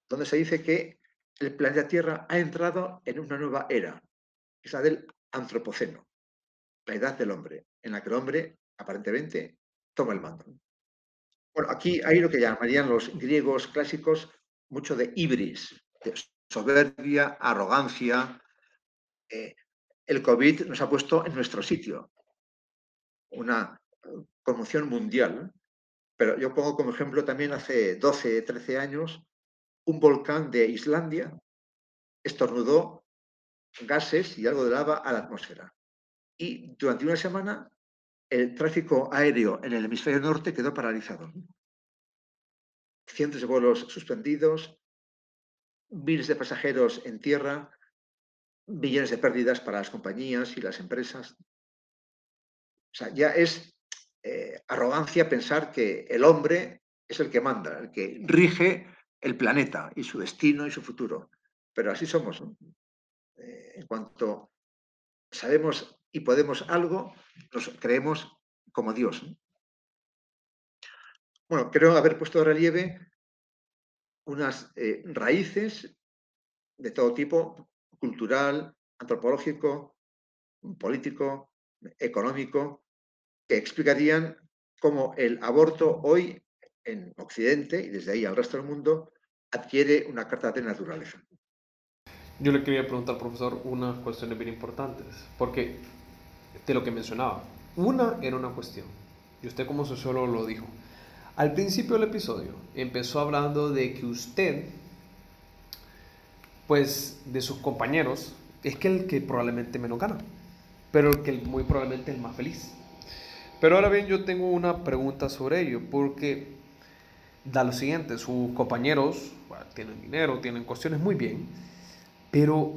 donde se dice que el planeta Tierra ha entrado en una nueva era, que es la del antropoceno, la edad del hombre, en la que el hombre aparentemente toma el mando. Bueno, aquí hay lo que llamarían los griegos clásicos mucho de ibris, de soberbia, arrogancia. Eh, el COVID nos ha puesto en nuestro sitio, una conmoción mundial. Pero yo pongo como ejemplo también hace 12, 13 años, un volcán de Islandia estornudó gases y algo de lava a la atmósfera. Y durante una semana el tráfico aéreo en el hemisferio norte quedó paralizado. Cientos de vuelos suspendidos, miles de pasajeros en tierra, millones de pérdidas para las compañías y las empresas. O sea, ya es eh, arrogancia pensar que el hombre es el que manda, el que rige el planeta y su destino y su futuro. Pero así somos. Eh, en cuanto sabemos y podemos algo, nos creemos como Dios. Bueno, creo haber puesto de relieve unas eh, raíces de todo tipo, cultural, antropológico, político, económico, que explicarían cómo el aborto hoy en Occidente y desde ahí al resto del mundo adquiere una carta de naturaleza. Yo le quería preguntar, profesor, unas cuestiones bien importantes, porque de lo que mencionaba, una era una cuestión, y usted como sociólogo lo dijo. Al principio del episodio empezó hablando de que usted, pues de sus compañeros, es que el que probablemente menos gana, pero el que muy probablemente es el más feliz. Pero ahora bien, yo tengo una pregunta sobre ello, porque da lo siguiente, sus compañeros tienen dinero, tienen cuestiones muy bien, pero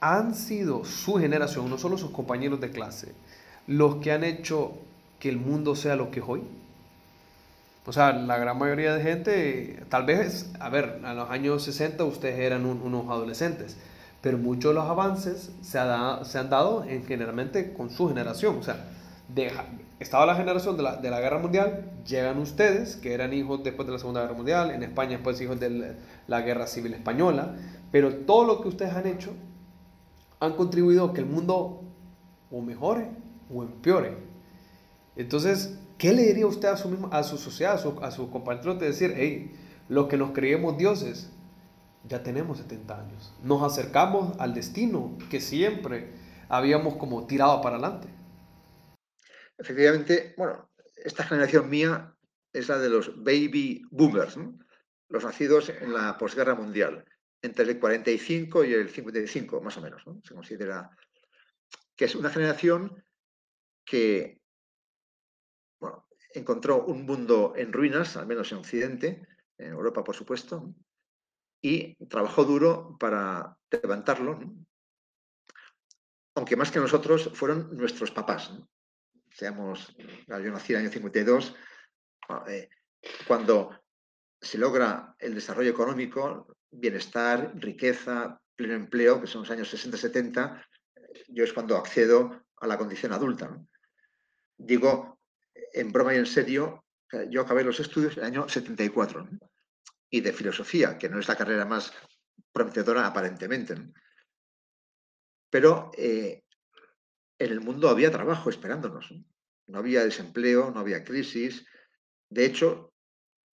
han sido su generación, no solo sus compañeros de clase, los que han hecho que el mundo sea lo que es hoy. O sea, la gran mayoría de gente, tal vez, a ver, en los años 60 ustedes eran unos adolescentes, pero muchos de los avances se, se, han dado en, generalmente con su generación. O sea, deja, estaba la generación de la, de la, guerra mundial, llegan ustedes, que eran hijos después de la Segunda Guerra Mundial, en España después hijos de la Guerra Civil Española, pero todo lo que ustedes han hecho han contribuido a que el mundo o mejore o empeore. Entonces, ¿qué le diría usted a su, a su sociedad, a su, a su compañeros de decir, hey, los que nos creemos dioses, ya tenemos 70 años, nos acercamos al destino que siempre habíamos como tirado para adelante? Efectivamente, bueno, esta generación mía es la de los baby boomers, los nacidos en la posguerra mundial, entre el 45 y el 55, más o menos. Se considera que es una generación que bueno, encontró un mundo en ruinas, al menos en Occidente, en Europa, por supuesto, y trabajó duro para levantarlo. Aunque más que nosotros fueron nuestros papás seamos, yo nací en el año 52, eh, cuando se logra el desarrollo económico, bienestar, riqueza, pleno empleo, que son los años 60-70, yo es cuando accedo a la condición adulta. Digo, en broma y en serio, yo acabé los estudios en el año 74 y de filosofía, que no es la carrera más prometedora aparentemente. Pero eh, en el mundo había trabajo esperándonos. ¿no? había desempleo, no había crisis. De hecho,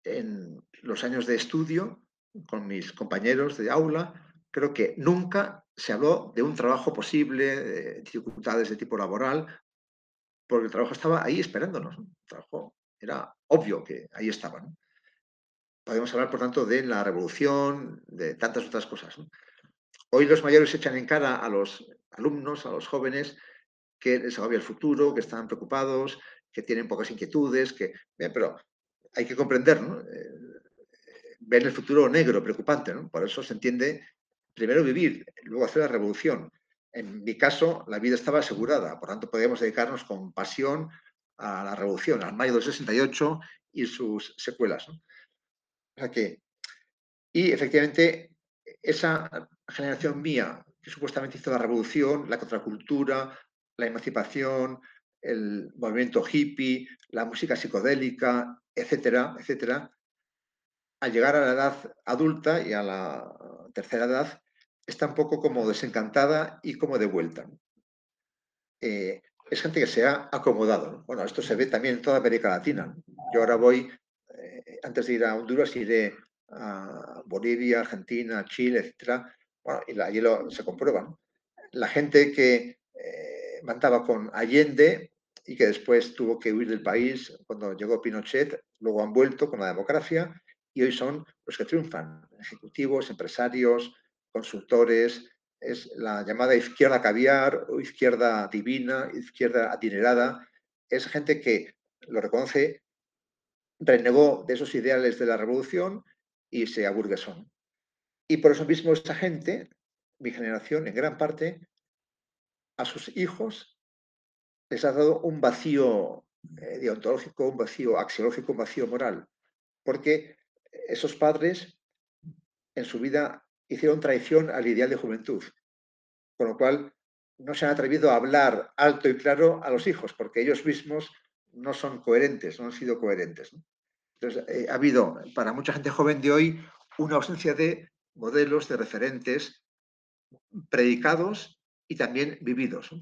en los años de estudio, con mis compañeros de aula, creo que nunca se habló de un trabajo posible, de dificultades de tipo laboral, porque el trabajo estaba ahí esperándonos. El trabajo era obvio que ahí estaba. Podemos hablar, por tanto, de la revolución, de tantas otras cosas. Hoy los mayores echan en cara a los alumnos, a los jóvenes, que les agobia el futuro, que están preocupados, que tienen pocas inquietudes, que, pero hay que comprender, ¿no? Eh, ven el futuro negro, preocupante, ¿no? Por eso se entiende primero vivir, luego hacer la revolución. En mi caso, la vida estaba asegurada, por tanto podíamos dedicarnos con pasión a la revolución, al mayo del 68 y sus secuelas. O sea que, y efectivamente, esa generación mía que supuestamente hizo la revolución, la contracultura, la emancipación, el movimiento hippie, la música psicodélica, etcétera, etcétera, al llegar a la edad adulta y a la tercera edad, está un poco como desencantada y como de vuelta. Eh, es gente que se ha acomodado. Bueno, esto se ve también en toda América Latina. Yo ahora voy, eh, antes de ir a Honduras, iré a Bolivia, Argentina, Chile, etcétera. Bueno, y allí lo, se comprueba. La gente que mandaba con Allende y que después tuvo que huir del país cuando llegó Pinochet, luego han vuelto con la democracia y hoy son los que triunfan, ejecutivos, empresarios, consultores, es la llamada izquierda caviar o izquierda divina, izquierda adinerada, es gente que lo reconoce, renegó de esos ideales de la revolución y se aburguesó. Y por eso mismo esta gente, mi generación, en gran parte, a sus hijos les ha dado un vacío eh, deontológico, un vacío axiológico, un vacío moral, porque esos padres en su vida hicieron traición al ideal de juventud, con lo cual no se han atrevido a hablar alto y claro a los hijos, porque ellos mismos no son coherentes, no han sido coherentes. Entonces, eh, ha habido para mucha gente joven de hoy una ausencia de modelos, de referentes predicados y también vividos.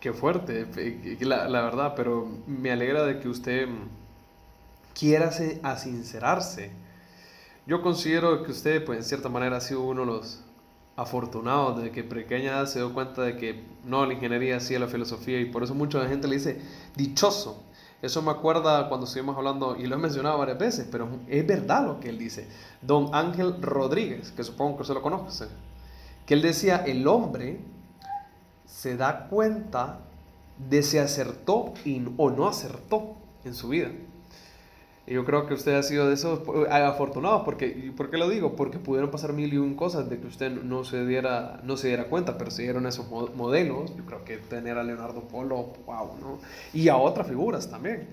Qué fuerte, la, la, verdad, pero me alegra de que usted quiera sincerarse. Yo considero que usted, pues en cierta manera, ha sido uno de los afortunados de que pequeña se dio cuenta de que no, la ingeniería sí la filosofía y por eso mucha gente le dice dichoso. Eso me acuerda cuando estuvimos hablando, y lo he mencionado varias veces, pero es verdad lo que él dice. Don Ángel Rodríguez, que supongo que usted lo conoce, que él decía, el hombre se da cuenta de si acertó o no acertó en su vida. Y yo creo que usted ha sido de esos eh, afortunados, porque, ¿por qué lo digo? Porque pudieron pasar mil y un cosas de que usted no se diera, no se diera cuenta, pero se dieron esos modelos. Yo creo que tener a Leonardo Polo, wow, ¿no? Y a otras figuras también.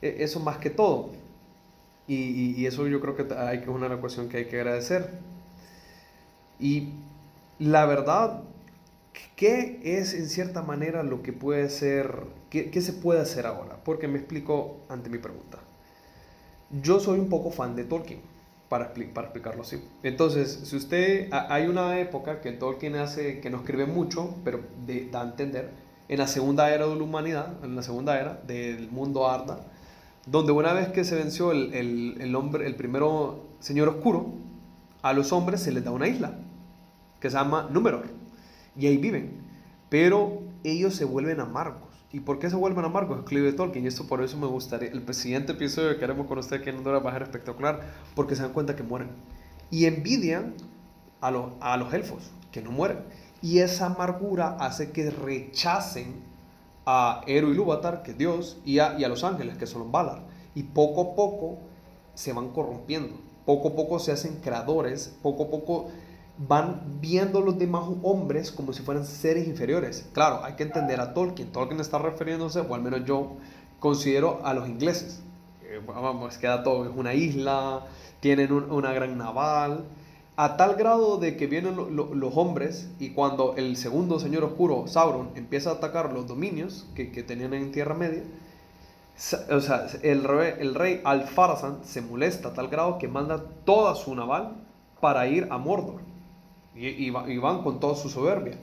E, eso más que todo. Y, eso yo creo que que una ecuación que hay que agradecer. Y la verdad, ¿qué es en cierta manera lo que puede ser, qué, qué se puede hacer ahora? Porque me explico ante mi pregunta. Yo soy un poco fan de Tolkien, para, para explicarlo así. Entonces, si usted, hay una época que Tolkien hace, que no escribe mucho, pero da a entender, en la segunda era de la humanidad, en la segunda era del mundo Arda, donde una vez que se venció el, el, el hombre, el primero señor oscuro, a los hombres se les da una isla, que se llama Númenor, y ahí viven, pero ellos se vuelven amargos ¿Y por qué se vuelven amargos? Escribe Tolkien. Y esto por eso me gustaría. El siguiente episodio que haremos con usted aquí en Honduras va a ser espectacular. Porque se dan cuenta que mueren. Y envidian a, a los elfos, que no mueren. Y esa amargura hace que rechacen a Eru y que es Dios, y a, y a los ángeles, que son los Valar. Y poco a poco se van corrompiendo. Poco a poco se hacen creadores. Poco a poco van viendo a los demás hombres como si fueran seres inferiores. Claro, hay que entender a Tolkien. Tolkien está refiriéndose, o al menos yo considero a los ingleses. vamos, queda todo, es una isla, tienen una gran naval, a tal grado de que vienen los hombres y cuando el segundo señor oscuro, Sauron, empieza a atacar los dominios que, tenían en Tierra Media, o sea, el rey, el rey Alfarazan se molesta a tal grado que manda toda su naval para ir a Mordor y, van con toda su soberbia.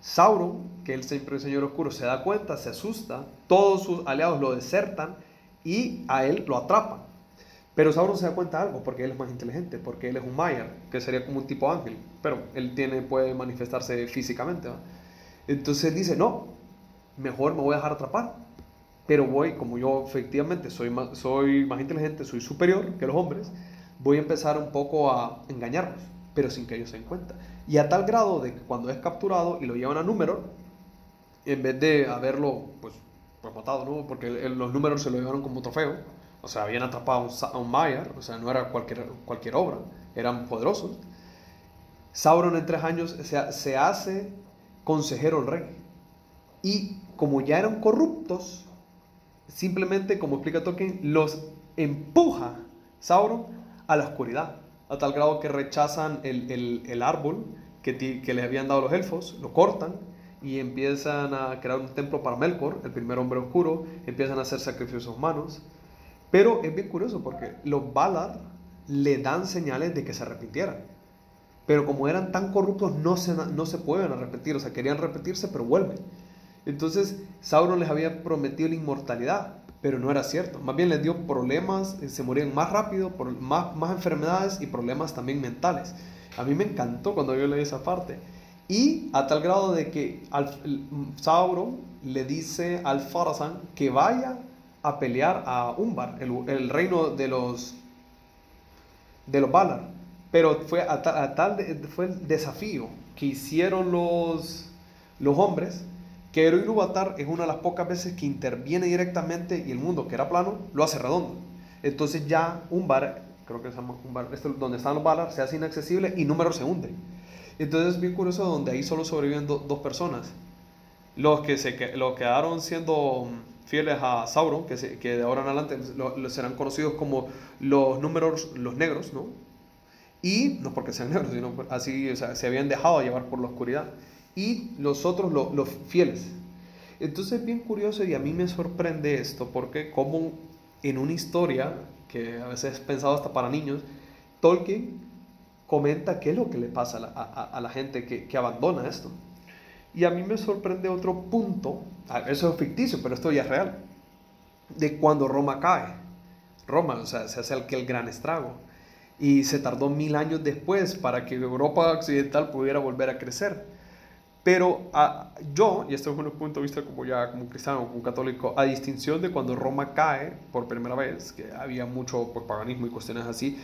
Sauron, que es siempre el Señor Oscuro, se da cuenta, se asusta, todos sus aliados lo desertan y a él lo atrapan. Pero Sauron se da cuenta de algo, porque él es más inteligente, porque él es un Maiar, que sería como un tipo ángel, pero él tiene, puede manifestarse físicamente. Entonces él dice, no, mejor me voy a dejar atrapar, pero voy, como yo efectivamente soy más, soy más inteligente, soy superior que los hombres, voy a empezar un poco a engañarlos, pero sin que ellos se den cuenta. Y a tal grado de que cuando es capturado y lo llevan a Númenor, en vez de haberlo pues, pues matado, ¿no? porque los números se lo llevaron como trofeo, o sea, habían atrapado a un, Maiar, o sea, no era cualquier, cualquier obra, eran poderosos. Sauron en tres años se, se hace consejero del rey. Y como ya eran corruptos, simplemente, como explica Tolkien, los empuja Sauron a la oscuridad, a tal grado que rechazan el, árbol que, que les habían dado los elfos, lo cortan y empiezan a crear un templo para Melkor, el primer hombre oscuro, empiezan a hacer sacrificios humanos. Pero es bien curioso porque los Valar le dan señales de que se arrepintieran. Pero como eran tan corruptos no se, no se pueden arrepentir, o sea, querían repetirse pero vuelven. Entonces Sauron les había prometido la inmortalidad, pero no era cierto. Más bien les dio problemas, eh, se morían más rápido, por más, más enfermedades y problemas también mentales. A mí me encantó cuando yo leí esa parte. Y a tal grado de que Sauron le dice al Farazan que vaya a pelear a Umbar, el, reino de los, de los Valar. Pero fue, a, tal, fue el desafío que hicieron los, los hombres que Iluvatar es una de las pocas veces que interviene directamente y el mundo que era plano lo hace redondo. Entonces ya un bar, creo que se llama un bar, este, donde están los balas, se hace inaccesible y número se hunde. Entonces es bien curioso donde ahí solo sobreviven dos personas. Los que se los quedaron siendo fieles a Sauron, que, de ahora en adelante serán conocidos como los números, los negros, ¿no? Y no porque sean [LAUGHS] negros, sino así o sea, se habían dejado llevar por la oscuridad y los otros los fieles. Entonces es bien curioso y a mí me sorprende esto porque como en una historia que a veces es pensado hasta para niños, Tolkien comenta qué es lo que le pasa a la, gente que, que, abandona esto. Y a mí me sorprende otro punto, eso es ficticio, pero esto ya es real, de cuando Roma cae. Roma, o sea, se hace el, el gran estrago. Y se tardó mil años después para que Europa occidental pudiera volver a crecer. Pero ah, yo, y esto es un punto de vista como ya como cristiano, como católico, a distinción de cuando Roma cae por primera vez, que había mucho pues, paganismo y cuestiones así,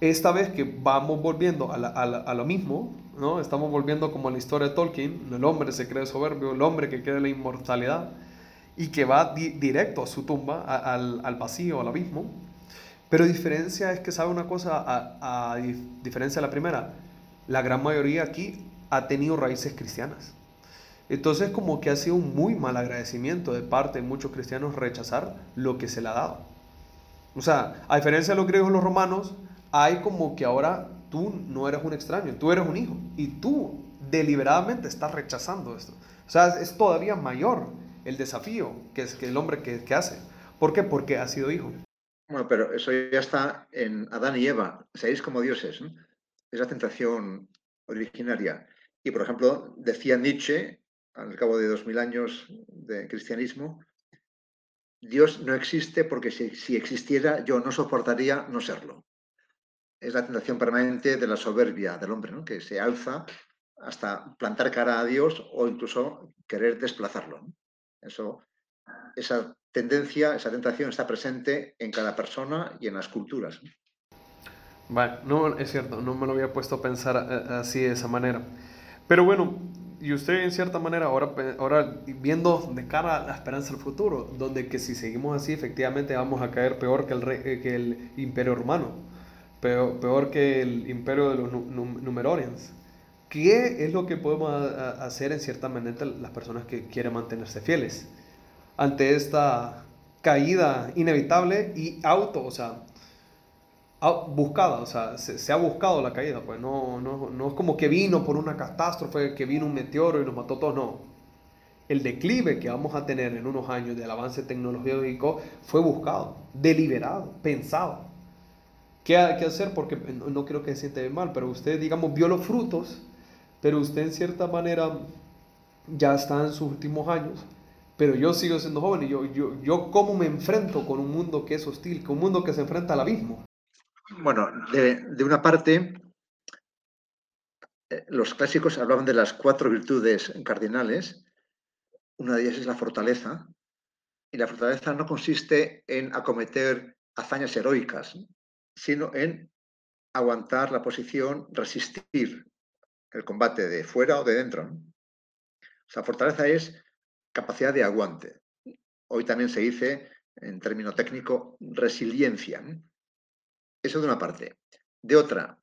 esta vez que vamos volviendo a, a, lo mismo, ¿no? estamos volviendo como a la historia de Tolkien, el hombre se cree soberbio, el hombre que cree la inmortalidad y que va directo a su tumba, al, al, vacío, al abismo. Pero diferencia es que sabe una cosa, a, a diferencia de la primera, la gran mayoría aquí ha tenido raíces cristianas. Entonces como que ha sido un muy mal agradecimiento de parte de muchos cristianos rechazar lo que se le ha dado. O sea, a diferencia de los griegos y los romanos, hay como que ahora tú no eres un extraño, tú eres un hijo y tú deliberadamente estás rechazando esto. O sea, es todavía mayor el desafío que es que el hombre que, que hace. ¿Por qué? Porque ha sido hijo. Bueno, pero eso ya está en Adán y Eva. Seáis como dioses. Es la tentación originaria. Y, por ejemplo, decía Nietzsche, al cabo de dos mil años de cristianismo, Dios no existe porque si, existiera yo no soportaría no serlo. Es la tentación permanente de la soberbia del hombre, que se alza hasta plantar cara a Dios o incluso querer desplazarlo. Eso, esa tendencia, esa tentación está presente en cada persona y en las culturas. Vale, no, es cierto, no me lo había puesto a pensar eh, así de esa manera. Pero bueno, y usted en cierta manera, ahora, ahora viendo de cara a la esperanza del futuro, donde que si seguimos así, efectivamente vamos a caer peor que el, eh, que el imperio romano, peor, peor que el imperio de los Numerorians. ¿Qué es lo que podemos hacer en cierta manera las personas que quieren mantenerse fieles ante esta caída inevitable y auto, o sea, buscada, o sea, se, ha buscado la caída, pues no, no, no es como que vino por una catástrofe, que vino un meteoro y nos mató todos, no. El declive que vamos a tener en unos años del avance tecnológico fue buscado, deliberado, pensado. ¿Qué que hacer? Porque no, quiero que se siente mal, pero usted, digamos, vio los frutos, pero usted en cierta manera ya está en sus últimos años, pero yo sigo siendo joven y yo, yo, yo cómo me enfrento con un mundo que es hostil, con un mundo que se enfrenta al abismo. Bueno, de, una parte, eh, los clásicos hablaban de las cuatro virtudes cardinales. Una de ellas es la fortaleza. Y la fortaleza no consiste en acometer hazañas heroicas, sino en aguantar la posición, resistir el combate de fuera o de dentro. O sea, fortaleza es capacidad de aguante. Hoy también se dice, en término técnico, resiliencia. Eso de una parte. De otra,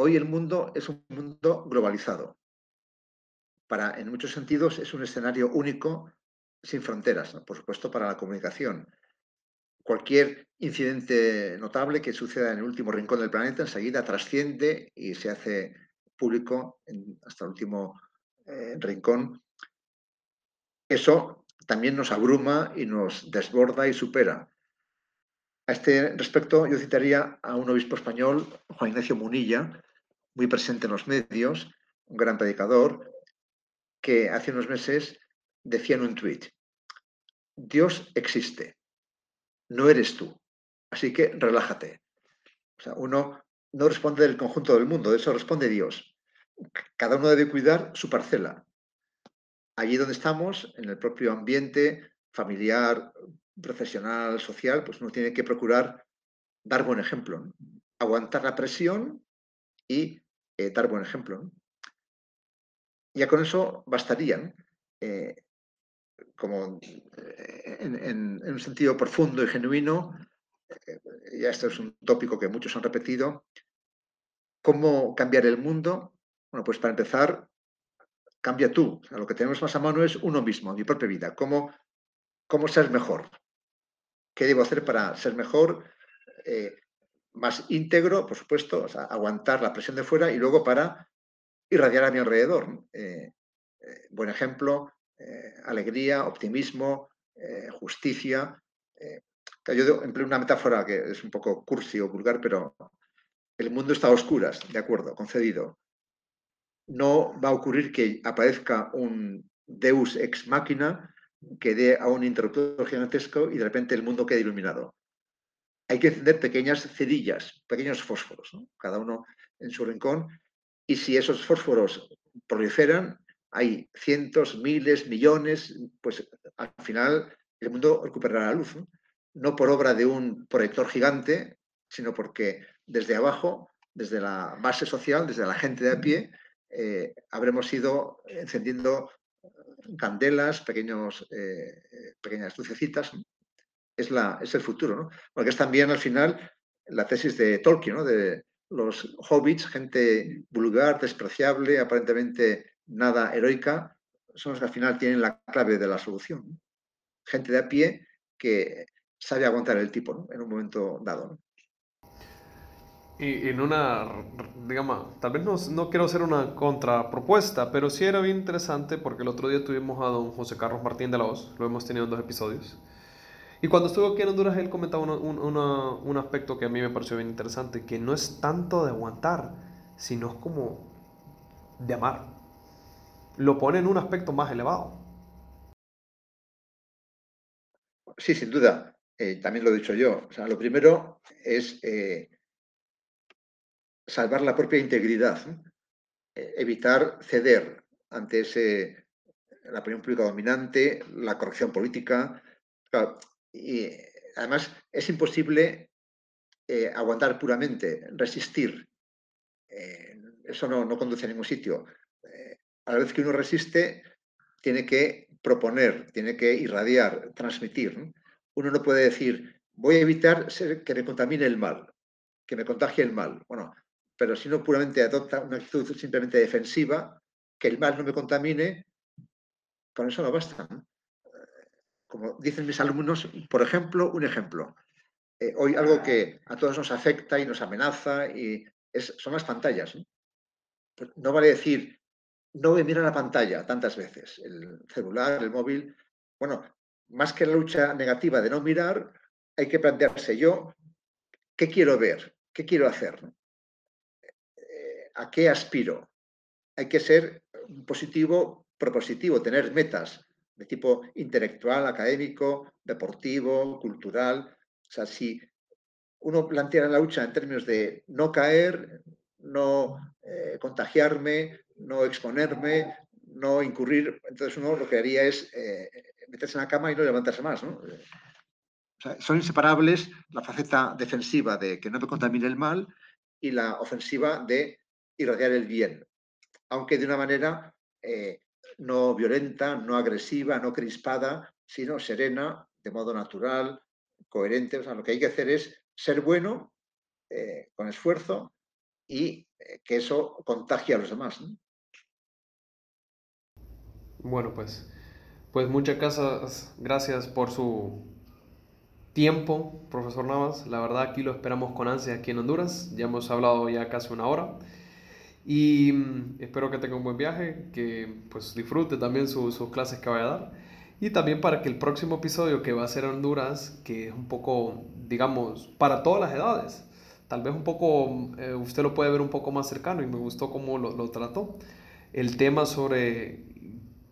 Hoy el mundo es un mundo globalizado. Para, en muchos sentidos es un escenario único sin fronteras, por supuesto para la comunicación. Cualquier incidente notable que suceda en el último rincón del planeta enseguida trasciende y se hace público hasta el último eh, rincón. Eso también nos abruma y nos desborda y supera. A este respecto, yo citaría a un obispo español, Juan Ignacio Munilla, muy presente en los medios, un gran predicador, que hace unos meses decía en un tuit, Dios existe, no eres tú, así que relájate. O sea, uno no responde del conjunto del mundo, de eso responde Dios. Cada uno debe cuidar su parcela. Allí donde estamos, en el propio ambiente familiar, profesional, social, pues uno tiene que procurar dar buen ejemplo, aguantar la presión y eh, dar buen ejemplo. Ya con eso bastarían, eh, como eh, en, un sentido profundo y genuino, ya esto es un tópico que muchos han repetido, ¿cómo cambiar el mundo? Bueno, pues para empezar, cambia tú. lo que tenemos más a mano es uno mismo, mi propia vida. ¿Cómo, cómo ser mejor? ¿Qué debo hacer para ser mejor? Eh, más íntegro, por supuesto, aguantar la presión de fuera y luego para irradiar a mi alrededor. Eh, eh, buen ejemplo, alegría, optimismo, justicia. yo empleo una metáfora que es un poco cursi o vulgar, pero el mundo está a oscuras, de acuerdo, concedido. No va a ocurrir que aparezca un Deus ex machina que dé a un interruptor gigantesco y de repente el mundo quede iluminado. Hay que encender pequeñas cerillas, pequeños fósforos, cada uno en su rincón, y si esos fósforos proliferan, hay cientos, miles, millones, pues al final el mundo recuperará la luz. ¿no? por obra de un proyector gigante, sino porque desde abajo, desde la base social, desde la gente de a pie, eh, habremos ido encendiendo candelas, pequeños, eh, pequeñas lucecitas, es, la, es el futuro, ¿no? Porque es también al final la tesis de Tolkien, ¿no? De los hobbits, gente vulgar, despreciable, aparentemente nada heroica, son los que al final tienen la clave de la solución. Gente de a pie que sabe aguantar el tipo en un momento dado. Y en una, digamos, tal vez no, no, quiero hacer una contrapropuesta, pero sí era bien interesante porque el otro día tuvimos a don José Carlos Martín de la Voz, lo hemos tenido en dos episodios. Y cuando estuvo aquí en Honduras, él comentaba un, un aspecto que a mí me pareció bien interesante, que no es tanto de aguantar, sino es como de amar. Lo pone en un aspecto más elevado. Sí, sin duda. Eh, también lo he dicho yo. O sea, lo primero es... Eh, salvar la propia integridad, e, evitar ceder ante ese, la opinión pública dominante, la corrección política. y además es imposible eh, aguantar puramente, resistir. Eh, eso no, conduce a ningún sitio. Eh, a la vez que uno resiste, tiene que proponer, tiene que irradiar, transmitir. Uno no puede decir, voy a evitar que me contamine el mal, que me contagie el mal. Bueno, pero si no puramente adopta una actitud simplemente defensiva, que el mal no me contamine, con eso no basta. Como dicen mis alumnos, por ejemplo, un ejemplo. Eh, hoy algo que a todos nos afecta y nos amenaza y son las pantallas. Pues no vale decir, no me mira la pantalla tantas veces, el celular, el móvil. Bueno, más que la lucha negativa de no mirar, hay que plantearse yo, ¿qué quiero ver? ¿Qué quiero hacer? ¿A qué aspiro? Hay que ser positivo, propositivo, tener metas de tipo intelectual, académico, deportivo, cultural. O sea, si uno plantea la lucha en términos de no caer, no eh, contagiarme, no exponerme, no incurrir, entonces uno lo que haría es eh, meterse en la cama y no levantarse más. son inseparables la faceta defensiva de que no me contamine el mal y la ofensiva de irradiar el bien, aunque de una manera eh, no violenta, no agresiva, no crispada, sino serena, de modo natural, coherente. O sea, lo que hay que hacer es ser bueno, eh, con esfuerzo, y eh, que eso contagie a los demás. Bueno, pues, pues muchas gracias, gracias por su tiempo, profesor Navas. La verdad aquí lo esperamos con ansia aquí en Honduras. Ya hemos hablado ya casi una hora. Y mm, espero que tenga un buen viaje, que pues disfrute también sus clases que vaya a dar. Y también para que el próximo episodio que va a ser Honduras, que es un poco, digamos, para todas las edades, tal vez un poco, eh, usted lo puede ver un poco más cercano y me gustó cómo lo, lo trató. El tema sobre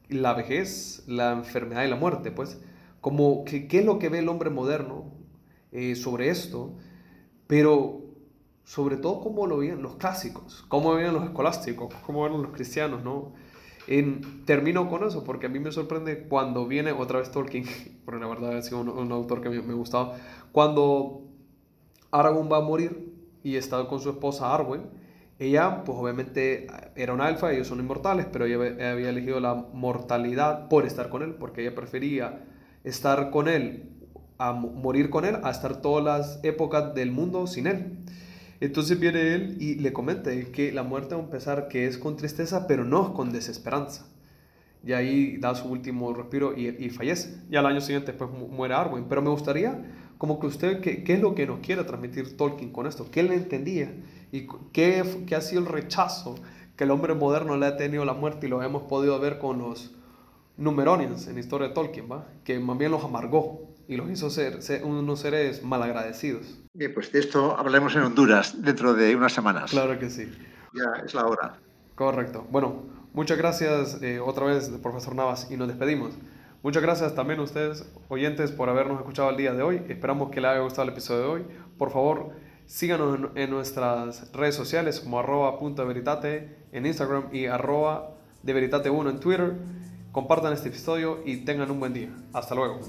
la vejez, la enfermedad y la muerte, pues, como qué es lo que ve el hombre moderno eh, sobre esto, pero sobre todo cómo lo veían los clásicos, cómo veían los escolásticos, cómo veían los cristianos, ¿no? En, termino con eso porque a mí me sorprende cuando viene otra vez Tolkien, [LAUGHS] porque la verdad ha sido un, autor que me, me, gustaba, cuando Aragorn va a morir y está con su esposa Arwen, ella pues obviamente era un alfa, ellos son inmortales, pero ella había elegido la mortalidad por estar con él, porque ella prefería estar con él, a morir con él, a estar todas las épocas del mundo sin él. Entonces viene él y le comenta que la muerte va a empezar que es con tristeza, pero no con desesperanza. Y ahí da su último respiro y, fallece. Y al año siguiente pues muere Arwen. Pero me gustaría como que usted, ¿qué, ¿qué, es lo que nos quiere transmitir Tolkien con esto? ¿Qué le entendía? ¿Y qué, qué ha sido el rechazo que el hombre moderno le ha tenido a la muerte y lo hemos podido ver con los Numeronians en la historia de Tolkien, ¿va? Que más bien los amargó y los hizo ser, unos seres malagradecidos. Bien, pues de esto hablaremos en Honduras dentro de unas semanas. Claro que sí. Ya es la hora. Correcto. Bueno, muchas gracias eh, otra vez, profesor Navas, y nos despedimos. Muchas gracias también a ustedes, oyentes, por habernos escuchado el día de hoy. Esperamos que les haya gustado el episodio de hoy. Por favor, síganos en, nuestras redes sociales como arroba punto veritate en Instagram y arroba de veritate 1 en Twitter. Compartan este episodio y tengan un buen día. Hasta luego.